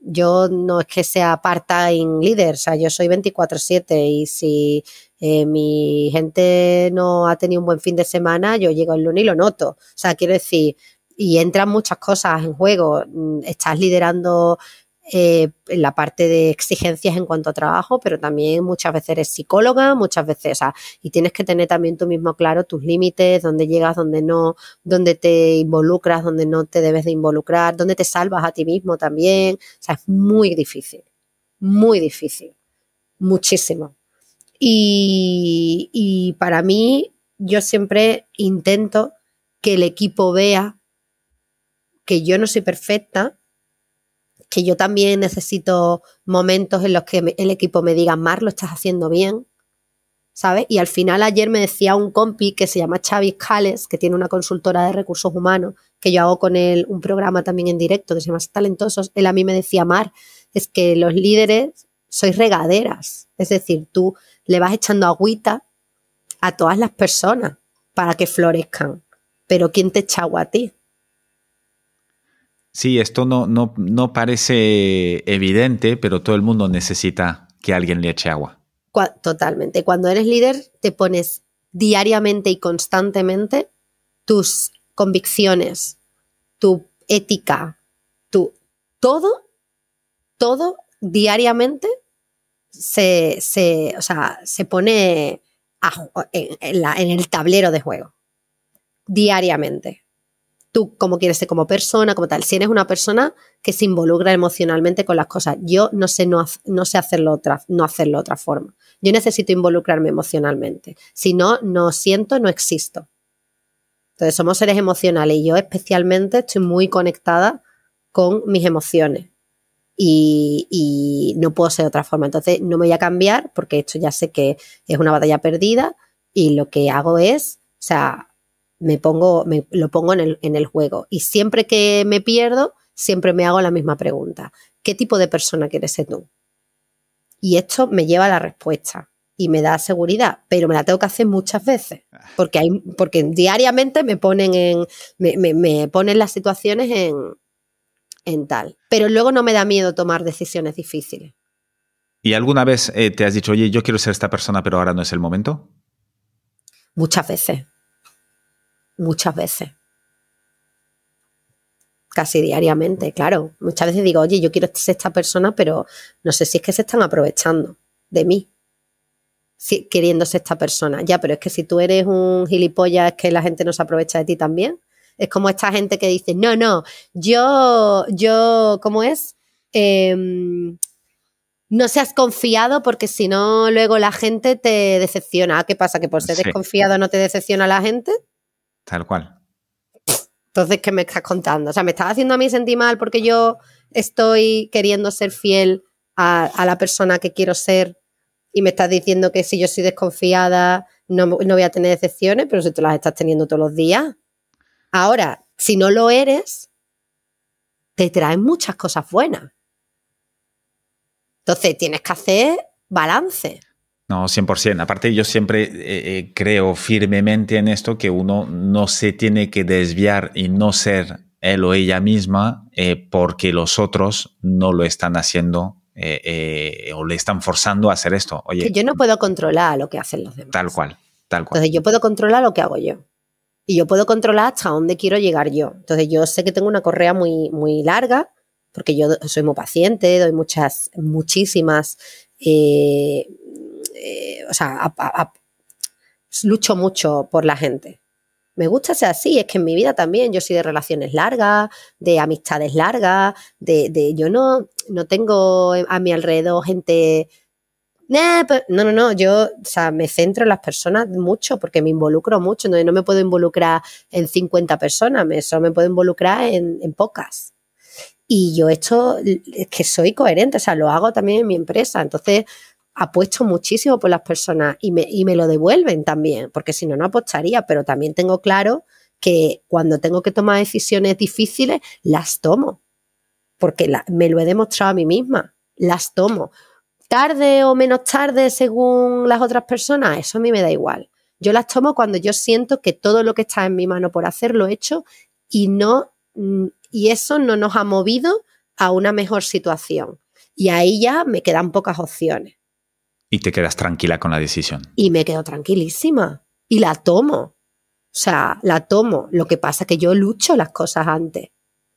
yo no es que sea part-time líder, o sea, yo soy 24/7 y si eh, mi gente no ha tenido un buen fin de semana, yo llego el lunes y lo noto. O sea, quiero decir, y entran muchas cosas en juego. Mm, estás liderando eh, en la parte de exigencias en cuanto a trabajo, pero también muchas veces eres psicóloga, muchas veces, o sea, y tienes que tener también tú mismo claro tus límites, dónde llegas, dónde no, dónde te involucras, dónde no te debes de involucrar, dónde te salvas a ti mismo también. O sea, es muy difícil, muy difícil, muchísimo. Y, y para mí, yo siempre intento que el equipo vea que yo no soy perfecta, que yo también necesito momentos en los que el equipo me diga, Mar, lo estás haciendo bien, ¿sabes? Y al final ayer me decía un compi que se llama Xavi Cales, que tiene una consultora de recursos humanos, que yo hago con él un programa también en directo que se llama Talentosos, él a mí me decía, Mar, es que los líderes sois regaderas, es decir, tú le vas echando agüita a todas las personas para que florezcan, pero ¿quién te echa agua a ti? Sí, esto no, no, no parece evidente, pero todo el mundo necesita que alguien le eche agua. Totalmente. Cuando eres líder, te pones diariamente y constantemente tus convicciones, tu ética, tu todo, todo diariamente se, se, o sea, se pone en, en el tablero de juego diariamente tú cómo quieres ser como persona, como tal. Si eres una persona que se involucra emocionalmente con las cosas, yo no sé, no, no sé hacerlo otra, no hacerlo de otra forma. Yo necesito involucrarme emocionalmente. Si no, no siento, no existo. Entonces somos seres emocionales y yo especialmente estoy muy conectada con mis emociones. Y, y, no puedo ser de otra forma. Entonces no me voy a cambiar porque esto ya sé que es una batalla perdida y lo que hago es, o sea, me pongo, me, lo pongo en el, en el juego. Y siempre que me pierdo, siempre me hago la misma pregunta. ¿qué tipo de persona quieres ser tú? Y esto me lleva a la respuesta y me da seguridad, pero me la tengo que hacer muchas veces, porque, hay, porque diariamente me ponen, en, me, ponen las situaciones en, en tal. Pero luego no me da miedo tomar decisiones difíciles. ¿Y alguna vez eh, te has dicho, oye, yo quiero ser esta persona, pero ahora no es el momento? Muchas veces. Muchas veces. Casi diariamente, claro. Muchas veces digo, oye, yo quiero ser esta persona, pero no sé si es que se están aprovechando de mí. queriendo ser esta persona. Ya, pero es que si tú eres un gilipollas, es que la gente no se aprovecha de ti también. Es como esta gente que dice, no, no, yo, yo, ¿cómo es? Em, no seas confiado porque si no, luego la gente te decepciona. ¿Qué pasa? ¿Que por ser desconfiado no te decepciona la gente? Tal cual. Entonces, ¿qué me estás contando? O sea, ¿me estás haciendo a mí sentir mal porque yo estoy queriendo ser fiel a, la persona que quiero ser y me estás diciendo que si yo soy desconfiada no, no voy a tener decepciones, pero si tú las estás teniendo todos los días. Ahora, si no lo eres, te traen muchas cosas buenas. Entonces tienes que hacer balance. No, 100%. Aparte, yo siempre eh, eh, creo firmemente en esto que uno no se tiene que desviar y no ser él o ella misma eh, porque los otros no lo están haciendo o le están forzando a hacer esto. Oye, yo no puedo controlar lo que hacen los demás. Tal cual, tal cual. Entonces yo puedo controlar lo que hago yo. Y yo puedo controlar hasta dónde quiero llegar yo. Entonces yo sé que tengo una correa muy, muy larga porque yo soy muy paciente, doy muchas, muchísimas, eh, eh, o sea, lucho mucho por la gente. Me gusta ser así, es que en mi vida también yo soy de relaciones largas, de amistades largas, de, yo no, no tengo a mi alrededor gente... no, no, no, yo o sea, me centro en las personas mucho porque me involucro mucho, no, no me puedo involucrar en 50 personas, me, solo me puedo involucrar en pocas. Y yo esto es que soy coherente, o sea, lo hago también en mi empresa. Entonces, apuesto muchísimo por las personas y me, y me lo devuelven también, porque si no, no apostaría, pero también tengo claro que cuando tengo que tomar decisiones difíciles, las tomo, porque me lo he demostrado a mí misma, las tomo. Tarde o menos tarde según las otras personas, eso a mí me da igual. Yo las tomo cuando yo siento que todo lo que está en mi mano por hacer lo he hecho y no mm, y eso no nos ha movido a una mejor situación. Y ahí ya me quedan pocas opciones. Y te quedas tranquila con la decisión. Y me quedo tranquilísima. Y la tomo. O sea, la tomo. Lo que pasa es que yo lucho las cosas antes.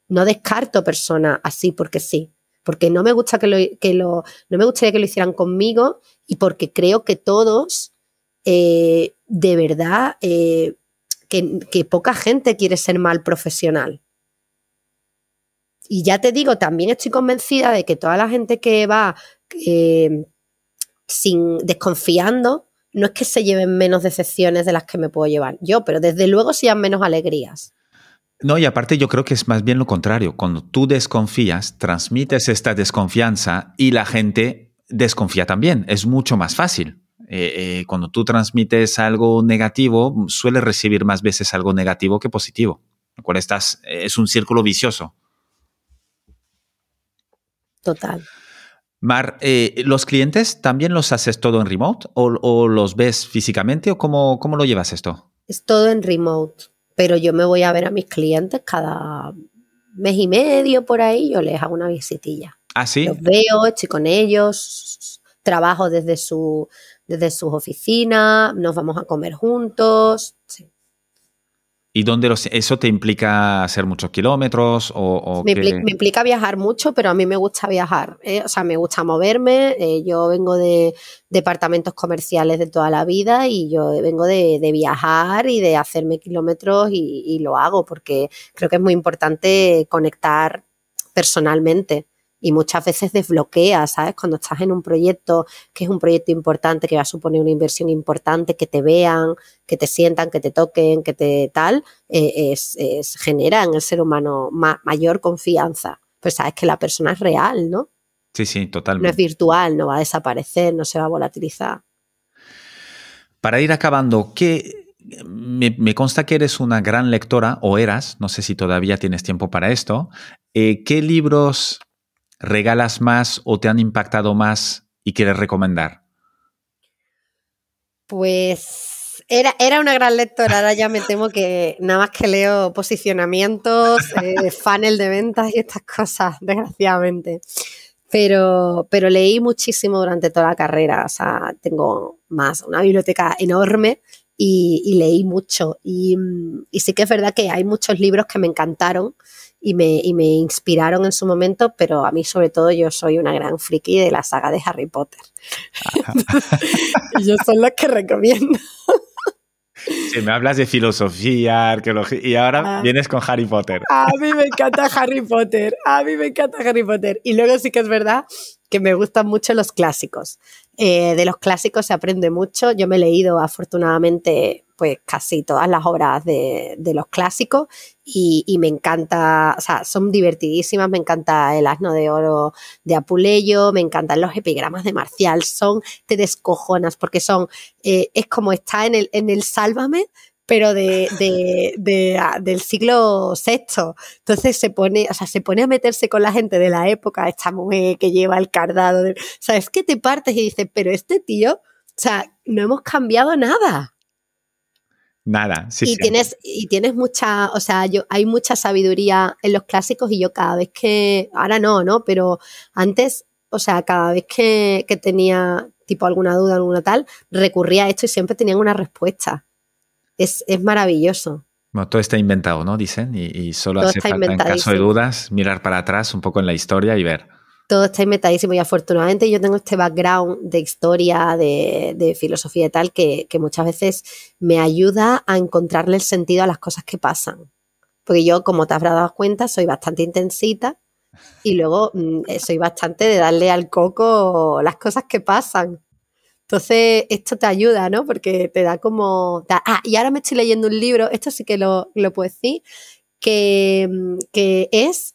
No descarto personas así porque sí. Porque no me gusta que lo, que lo, no me gustaría que lo hicieran conmigo y porque creo que todos, eh, de verdad, eh, que, poca gente quiere ser mal profesional. Y ya te digo, también estoy convencida de que toda la gente que va sin desconfiando, no es que se lleven menos decepciones de las que me puedo llevar yo, pero desde luego se llevan menos alegrías. No, y aparte yo creo que es más bien lo contrario. Cuando tú desconfías, transmites esta desconfianza y la gente desconfía también. Es mucho más fácil. Eh, eh, cuando tú transmites algo negativo, suele recibir más veces algo negativo que positivo. Lo cual estás, es un círculo vicioso. Total. Mar, eh, ¿los clientes también los haces todo en remote o, los ves físicamente o cómo, cómo, lo llevas esto? Es todo en remote, pero yo me voy a ver a mis clientes cada mes y medio por ahí, yo les hago una visitilla. ¿Ah, sí? Los veo, estoy con ellos, trabajo desde, su, desde sus oficinas, nos vamos a comer juntos. Sí. ¿Y dónde eso te implica hacer muchos kilómetros? O, me, implica, viajar mucho, pero a mí me gusta viajar. ¿eh? O sea, me gusta moverme. Eh, yo vengo de departamentos comerciales de toda la vida y yo vengo de, viajar y de hacerme kilómetros y lo hago porque creo que es muy importante conectar personalmente y muchas veces desbloquea, ¿sabes? Cuando estás en un proyecto que es un proyecto importante, que va a suponer una inversión importante, que te vean, que te sientan, que te toquen, que te tal, eh, es, genera en el ser humano mayor confianza. Pues sabes que la persona es real, ¿no? Sí, sí, totalmente. No es virtual, no va a desaparecer, no se va a volatilizar. Para ir acabando, ¿qué, me, consta que eres una gran lectora, o eras, no sé si todavía tienes tiempo para esto. Eh, ¿Qué libros regalas más o te han impactado más y quieres recomendar? Pues era, era una gran lectora, ahora ya me temo que nada más que leo posicionamientos, eh, funnel de ventas y estas cosas, desgraciadamente. Pero, pero leí muchísimo durante toda la carrera, o sea, tengo más, una biblioteca enorme y, leí mucho. Y, y, sí que es verdad que hay muchos libros que me encantaron y me, y me inspiraron en su momento, pero a mí sobre todo yo soy una gran friki de la saga de Harry Potter. y yo son los que recomiendo. Si me hablas de filosofía, arqueología y ahora ah. vienes con Harry Potter. A mí me encanta Harry Potter, a mí me encanta Harry Potter. Y luego sí que es verdad que me gustan mucho los clásicos. Eh, de los clásicos se aprende mucho. Yo me he leído afortunadamente pues casi todas las obras de, los clásicos y, me encanta, o sea, son divertidísimas, me encanta El asno de oro de Apuleyo, me encantan los epigramas de Marcial, son, te descojonas porque son, eh, es como está en el, en el Sálvame, pero de, de, del siglo VI. Entonces se pone, o sea, se pone a meterse con la gente de la época, esta mujer que lleva el cardado. ¿Sabes qué te partes y dices, pero este tío, o sea, no hemos cambiado nada. Nada, sí, y Tienes, y tienes mucha, o sea, yo, hay mucha sabiduría en los clásicos y yo cada vez que, ahora no, ¿no? Pero antes, o sea, cada vez que, tenía tipo alguna duda, alguna tal, recurría a esto y siempre tenían una respuesta. Es, maravilloso. Bueno, todo está inventado, ¿no? Dicen, y, solo hace falta, en caso de dudas, mirar para atrás un poco en la historia y ver todo está inventadísimo y afortunadamente yo tengo este background de historia, de, filosofía y tal, que, muchas veces me ayuda a encontrarle el sentido a las cosas que pasan. Porque yo, como te habrás dado cuenta, soy bastante intensita y luego mm, eh, soy bastante de darle al coco las cosas que pasan. Entonces, esto te ayuda, ¿no? Porque te da como... ah, y ahora me estoy leyendo un libro, esto sí que lo, lo puedo decir, que, mm, que es,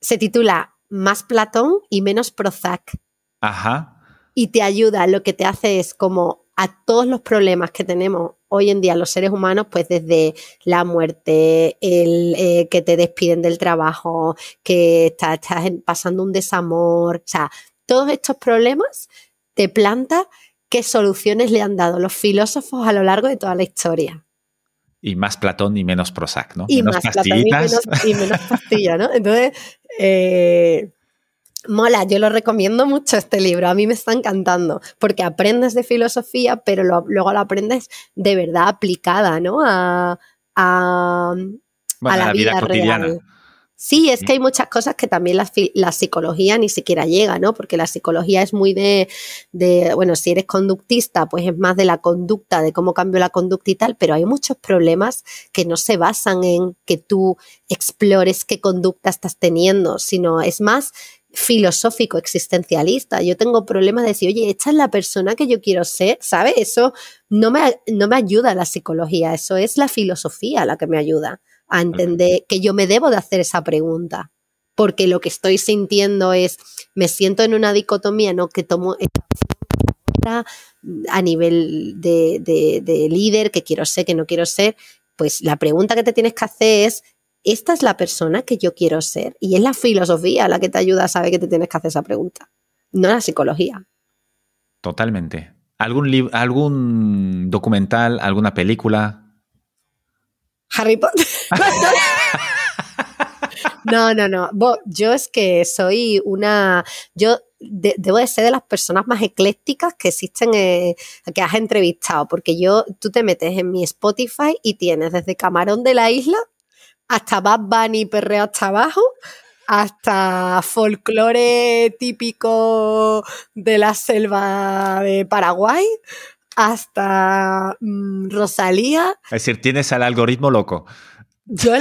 se titula más Platón y menos Prozac. Ajá. Y te ayuda, lo que te hace es como a todos los problemas que tenemos hoy en día los seres humanos, pues desde la muerte, el eh, que te despiden del trabajo, que estás, pasando un desamor, o sea, todos estos problemas te planta qué soluciones le han dado los filósofos a lo largo de toda la historia. Y más Platón y menos Prozac, ¿no? Y más Platón y menos, y menos pastilla, ¿no? Entonces, eh, mola, yo lo recomiendo mucho este libro, a mí me está encantando, porque aprendes de filosofía, pero luego lo aprendes de verdad aplicada, ¿no? A, a, la, vida, cotidiana. Sí, es que hay muchas cosas que también la, psicología ni siquiera llega, ¿no? Porque la psicología es muy de, de, bueno, si eres conductista, pues es más de la conducta, de cómo cambio la conducta y tal, pero hay muchos problemas que no se basan en que tú explores qué conducta estás teniendo, sino es más filosófico, existencialista. Yo tengo problemas de decir, oye, esta es la persona que yo quiero ser, ¿sabes? Eso no me, no me ayuda la psicología, eso es la filosofía la que me ayuda a entender que yo me debo de hacer esa pregunta, porque lo que estoy sintiendo es, me siento en una dicotomía, ¿no? Que tomo a nivel de, de, líder, que quiero ser, que no quiero ser, pues la pregunta que te tienes que hacer es, ¿esta es la persona que yo quiero ser? Y es la filosofía la que te ayuda a saber que te tienes que hacer esa pregunta, no la psicología. Totalmente. ¿Algún, algún documental, alguna película Harry Potter. No, no, no. Yo es que soy una. Yo debo de ser de las personas más eclécticas que existen, eh, que has entrevistado, porque yo, tú te metes en mi Spotify y tienes desde Camarón de la Isla hasta Bad Bunny perreo hasta abajo, hasta folclore típico de la selva de Paraguay, hasta mm, Rosalía. Es decir, tienes al algoritmo loco. Yo,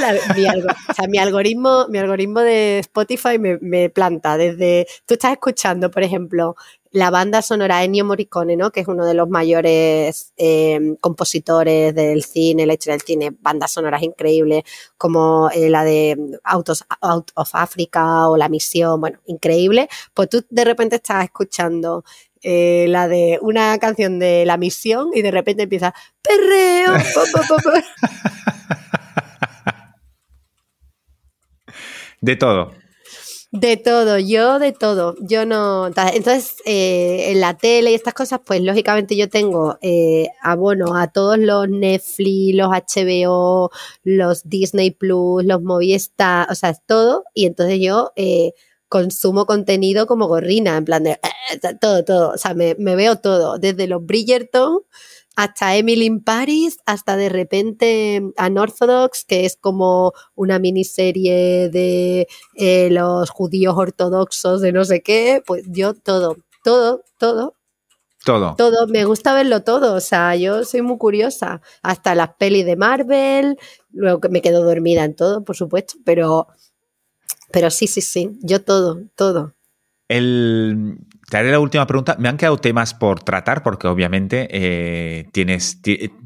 mi, algoritmo, mi algoritmo de Spotify me, planta desde. Tú estás escuchando, por ejemplo, la banda sonora Ennio Morricone, ¿no? Que es uno de los mayores em, compositores del cine, la historia del cine, bandas sonoras increíbles, como eh, la de Out Out of Africa o La Misión, bueno, increíble. Pues tú de repente estás escuchando eh, la de una canción de La Misión y de repente empieza perreo. de todo. De todo, yo de todo. Yo no. Entonces, eh, en la tele y estas cosas, pues lógicamente yo tengo eh, abono a todos los Netflix, los HBO, los Disney Plus, los Movistar, o sea, es todo. Y entonces yo eh, consumo contenido como gorrina, en plan de todo, todo. O sea, me, me veo todo, desde los Bridgerton hasta Emily in Paris, hasta de repente Unorthodox, que es como una miniserie de eh, los judíos ortodoxos de no sé qué, pues yo todo, todo, todo. Todo. Todo, me gusta verlo todo, o sea, yo soy muy curiosa, hasta las pelis de Marvel, luego que me quedo dormida en todo, por supuesto, pero, pero sí, sí, sí, yo todo, todo. El, te haré la última pregunta. Me han quedado temas por tratar porque obviamente eh, tienes,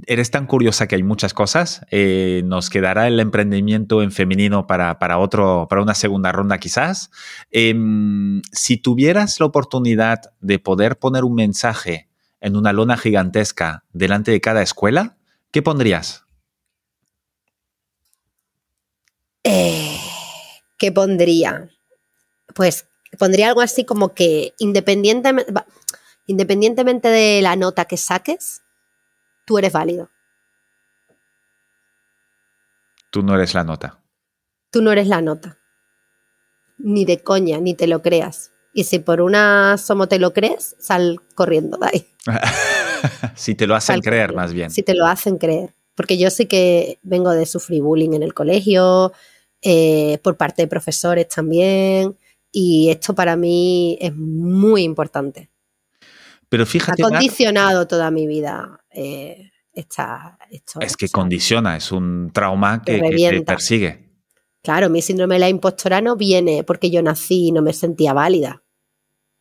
eres tan curiosa que hay muchas cosas. Eh, nos quedará el emprendimiento en femenino para, para, otro, para una segunda ronda quizás. Em, si tuvieras la oportunidad de poder poner un mensaje en una lona gigantesca delante de cada escuela, ¿qué pondrías? Eh, ¿Qué pondría? Pues pondría algo así como que independientemente, independientemente de la nota que saques, tú eres válido. Tú no eres la nota. Tú no eres la nota. Ni de coña, ni te lo creas. Y si por una somo te lo crees, sal corriendo de ahí. si te lo hacen creer, más bien. Si te lo hacen creer. Porque yo sí que vengo de sufrir bullying en el colegio, eh, por parte de profesores también. Y esto para mí es muy importante. Pero fíjate. Ha condicionado toda mi vida. Eh, esta, es que condiciona, es un trauma que, te persigue. Claro, mi síndrome de la impostora no viene porque yo nací y no me sentía válida.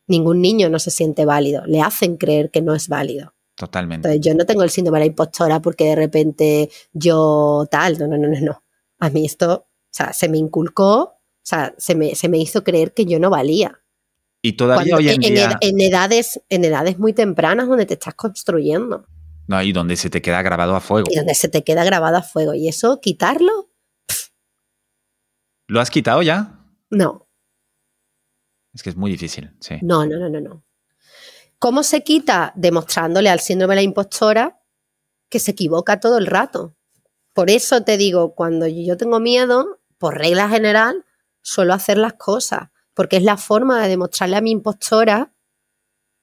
Ningún niño no se siente válido. Le hacen creer que no es válido. Totalmente. Entonces, yo no tengo el síndrome de la impostora porque de repente yo tal. No, no, no, no, no. A mí esto, o sea, se me inculcó o sea, se me, se me hizo creer que yo no valía. Y todavía hoy en, día... En, edades, en edades muy tempranas donde te estás construyendo. No, y donde se te queda grabado a fuego. Y donde se te queda grabado a fuego. Y eso, quitarlo... ¿Lo has quitado ya? No. Es que es muy difícil, sí. No, no, no, no, no. ¿Cómo se quita? Demostrándole al síndrome de la impostora que se equivoca todo el rato. Por eso te digo, cuando yo tengo miedo, por regla general, suelo hacer las cosas, porque es la forma de demostrarle a mi impostora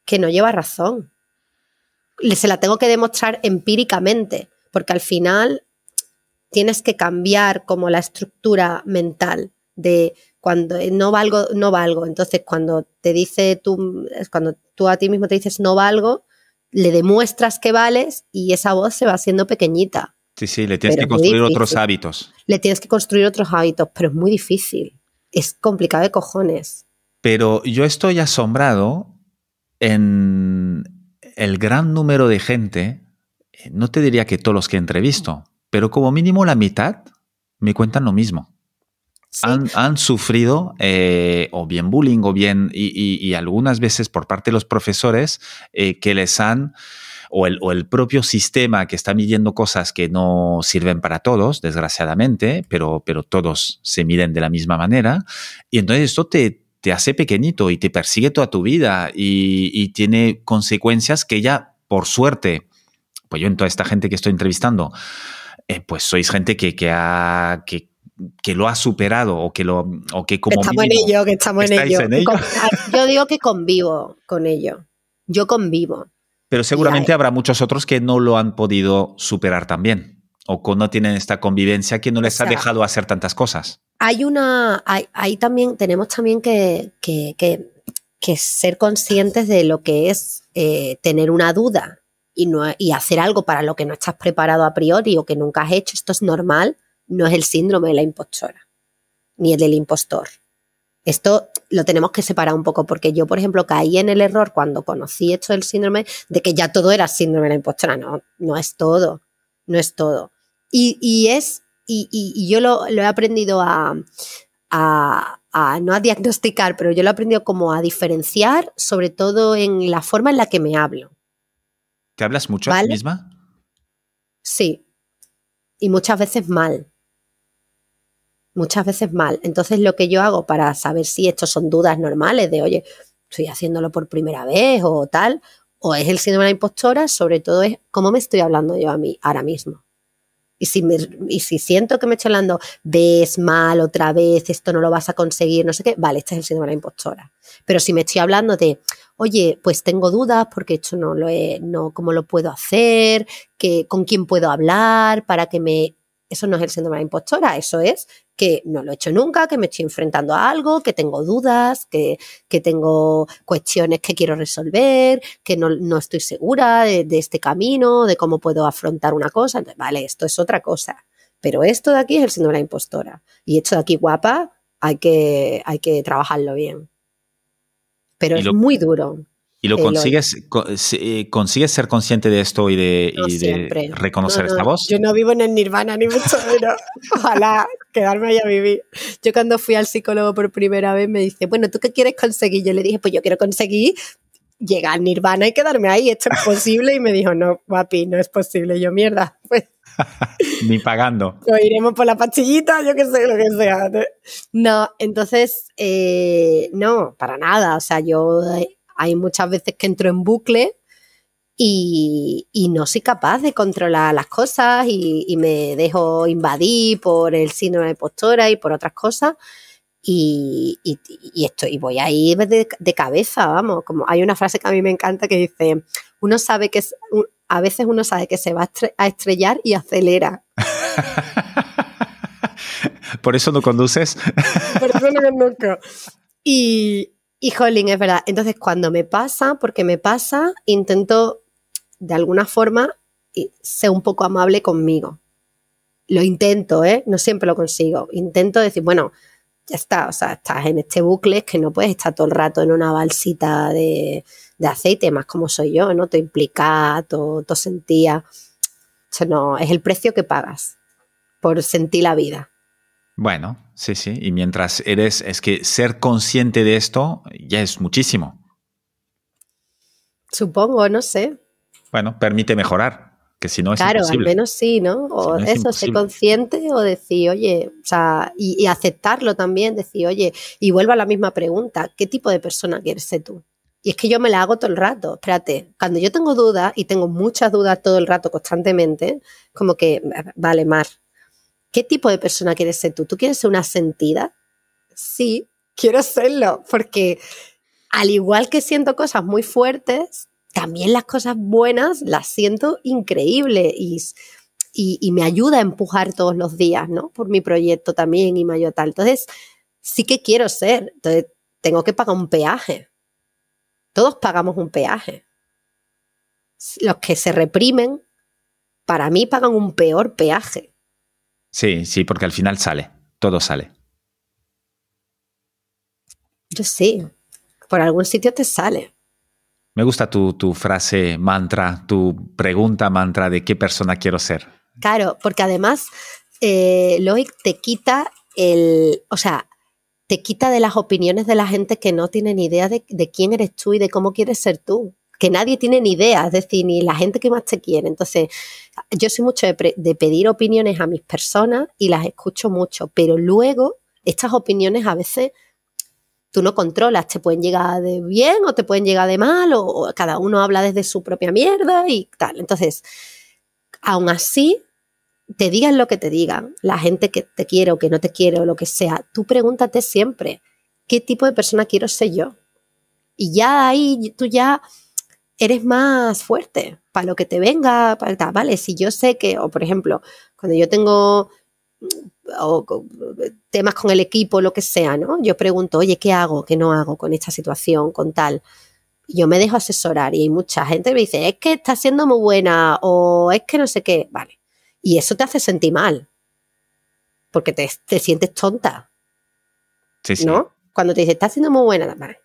que no lleva razón. Se la tengo que demostrar empíricamente, porque al final tienes que cambiar como la estructura mental de cuando no valgo, no valgo. Entonces, cuando te dice tú, cuando tú a ti mismo te dices no valgo, le demuestras que vales y esa voz se va haciendo pequeñita. Sí, sí, le tienes que construir otros hábitos. Le tienes que construir otros hábitos, pero es muy difícil es complicado de cojones. Pero yo estoy asombrado en el gran número de gente, no te diría que todos los que he entrevisto, pero como mínimo la mitad me cuentan lo mismo. Han, sufrido eh, o bien bullying o bien, y, algunas veces por parte de los profesores eh, que les han o el, propio sistema que está midiendo cosas que no sirven para todos, desgraciadamente, pero, pero todos se miden de la misma manera. Y entonces esto te, te hace pequeñito y te persigue toda tu vida y, tiene consecuencias que ya, por suerte, pues yo en toda esta gente que estoy entrevistando, eh, pues sois gente que, que, ha, que, que lo ha superado o que lo o que como estamos en ello que estamos en ello. yo digo que convivo con ello yo convivo pero seguramente habrá muchos otros que no lo han podido superar también o que no tienen esta convivencia que no les ha dejado hacer tantas cosas. Hay una, hay, también, tenemos también que, ser conscientes de lo que es eh, tener una duda y, no, y hacer algo para lo que no estás preparado a priori o que nunca has hecho. Esto es normal, no es el síndrome de la impostora ni el del impostor. Esto lo tenemos que separar un poco porque yo, por ejemplo, caí en el error cuando conocí esto del síndrome de que ya todo era síndrome de la impostora. No, no es todo, no es todo. Y, es, y, yo lo, he aprendido a, no a diagnosticar, pero yo lo he aprendido como a diferenciar, sobre todo en la forma en la que me hablo. ¿Te hablas mucho a ti misma? Sí. Y muchas veces mal muchas veces mal. Entonces lo que yo hago para saber si estos son dudas normales de, oye, estoy haciéndolo por primera vez o tal, o es el síndrome de la impostora, sobre todo es cómo me estoy hablando yo a mí ahora mismo. Y si, me, y si siento que me estoy hablando, ves mal otra vez, esto no lo vas a conseguir, no sé qué, vale, este es el síndrome de la impostora. Pero si me estoy hablando de, oye, pues tengo dudas porque esto no lo he, no, cómo lo puedo hacer, que, con quién puedo hablar para que me eso no es el síndrome de la impostora, eso es que no lo he hecho nunca, que me estoy enfrentando a algo, que tengo dudas, que, tengo cuestiones que quiero resolver, que no, estoy segura de, este camino, de cómo puedo afrontar una cosa. vale, esto es otra cosa. Pero esto de aquí es el síndrome de la impostora. Y esto de aquí, guapa, hay que, hay que trabajarlo bien. Pero es muy duro. ¿Y lo consigues, eh, consigues ser consciente de esto y de, reconocer esta voz? Yo no vivo en el nirvana, ni mucho menos. Ojalá quedarme allá a vivir. Yo cuando fui al psicólogo por primera vez me dice, bueno, ¿tú qué quieres conseguir? Yo le dije, pues yo quiero conseguir llegar al nirvana y quedarme ahí. Esto es posible. Y me dijo, no, guapi, no es posible. yo, mierda, pues... Ni pagando. Lo iremos por la pastillita, yo qué sé, lo que sea. No, entonces, eh, no, para nada. O sea, yo hay muchas veces que entro en bucle y, no soy capaz de controlar las cosas y, me dejo invadir por el síndrome de postura y por otras cosas. Y, esto, y voy a ir de, cabeza, vamos. Como hay una frase que a mí me encanta que dice: uno sabe que a veces uno sabe que se va a estrellar y acelera. Por eso no conduces. Por eso no conduzco. Y, y jolín, es verdad. Entonces, cuando me pasa, porque me pasa, intento de alguna forma ser un poco amable conmigo. Lo intento, ¿eh? No siempre lo consigo. Intento decir, bueno, ya está, o sea, estás en este bucle, es que no puedes estar todo el rato en una balsita de, aceite, más como soy yo, ¿no? Todo implicado, todo, sentía. Eso no, es el precio que pagas por sentir la vida. Bueno, sí, sí. Y mientras eres, es que ser consciente de esto ya es muchísimo. Supongo, no sé. Bueno, permite mejorar, que si no es claro, imposible. al menos sí, ¿no? O eso, ser consciente o decir, oye, o sea, y, aceptarlo también, decir, oye, y vuelvo a la misma pregunta, ¿qué tipo de persona quieres ser tú? Y es que yo me la hago todo el rato. Espérate, cuando yo tengo dudas, y tengo muchas dudas todo el rato constantemente, como que, vale, Mar, ¿Qué tipo de persona quieres ser tú? ¿Tú quieres ser una sentida? Sí, quiero serlo, porque al igual que siento cosas muy fuertes, también las cosas buenas las siento increíbles y, y, me ayuda a empujar todos los días, ¿no? Por mi proyecto también y mayor tal. Entonces, sí que quiero ser. Entonces, tengo que pagar un peaje. Todos pagamos un peaje. Los que se reprimen, para mí pagan un peor peaje. Sí, sí, porque al final sale, todo sale. Yo sí, por algún sitio te sale. Me gusta tu, frase mantra, tu pregunta mantra de qué persona quiero ser. Claro, porque además, eh, Loic te quita el, o sea, te quita de las opiniones de la gente que no tiene ni idea de, de quién eres tú y de cómo quieres ser tú que nadie tiene ni idea, es decir, ni la gente que más te quiere. Entonces, yo soy mucho de, pedir opiniones a mis personas y las escucho mucho, pero luego estas opiniones a veces tú no controlas, te pueden llegar de bien o te pueden llegar de mal, o, cada uno habla desde su propia mierda y tal. Entonces, aún así, te digan lo que te digan, la gente que te quiere o que no te quiere o lo que sea, tú pregúntate siempre, ¿qué tipo de persona quiero ser yo? Y ya ahí tú ya eres más fuerte para lo que te venga, para tal, vale, si yo sé que, o por ejemplo, cuando yo tengo temas con el equipo, lo que sea, ¿no? Yo pregunto, oye, ¿qué hago? ¿Qué no hago con esta situación, con tal? yo me dejo asesorar y hay mucha gente que me dice, es que está siendo muy buena o es que no sé qué, vale. Y eso te hace sentir mal, porque te, sientes tonta. Sí, sí. ¿No? Cuando te dice, está siendo muy buena, vale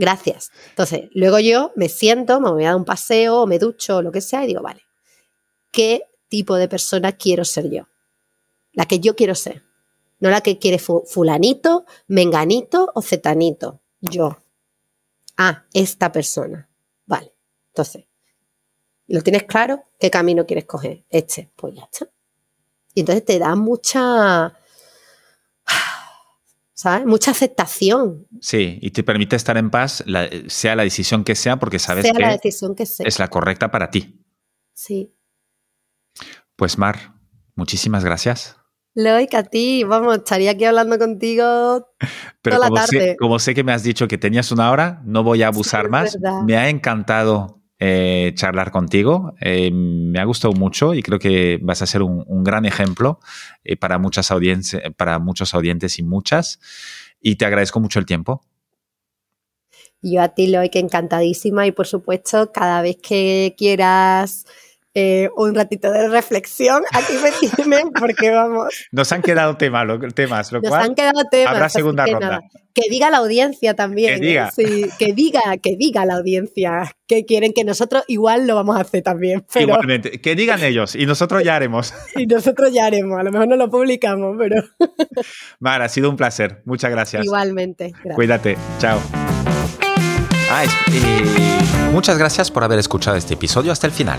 gracias. Entonces, luego yo me siento, me voy a dar un paseo, me ducho, lo que sea, y digo, vale, ¿qué tipo de persona quiero ser yo? La que yo quiero ser. No la que quiere fulanito, menganito o zetanito. Yo. Ah, esta persona. Vale. Entonces, ¿lo tienes claro? ¿Qué camino quieres coger? Este. Pues ya está. Y entonces te da mucha ¿sabes? Mucha aceptación. Sí, y te permite estar en paz, sea la decisión que sea, porque sabes sea que, la decisión que sea. es la correcta para ti. Sí. Pues Mar, muchísimas gracias. Loic, a ti, vamos, estaría aquí hablando contigo Pero toda la como, sé, tarde. como sé que me has dicho que tenías una hora, no voy a abusar más. Me ha encantado eh, charlar contigo, eh, me ha gustado mucho y creo que vas a ser un, gran ejemplo eh, para, muchas audiencias, para muchos audientes y muchas. Y te agradezco mucho el tiempo. Yo a ti, Loic, encantadísima y por supuesto, cada vez que quieras eh, un ratito de reflexión, aquí me tienen porque vamos, Nos han quedado temas, lo, temas, lo nos cual han quedado temas. habrá segunda que ronda. nada, que diga la audiencia también. Que diga. ¿eh? Sí, que diga, que diga la audiencia que quieren que nosotros igual lo vamos a hacer también. Pero, Igualmente, que digan ellos y nosotros ya haremos. Y nosotros ya haremos, a lo mejor no lo publicamos, pero Mar, ha sido un placer. Muchas gracias. igualmente. Gracias. Cuídate. Chao. Ah, es- eh, muchas gracias por haber escuchado este episodio hasta el final.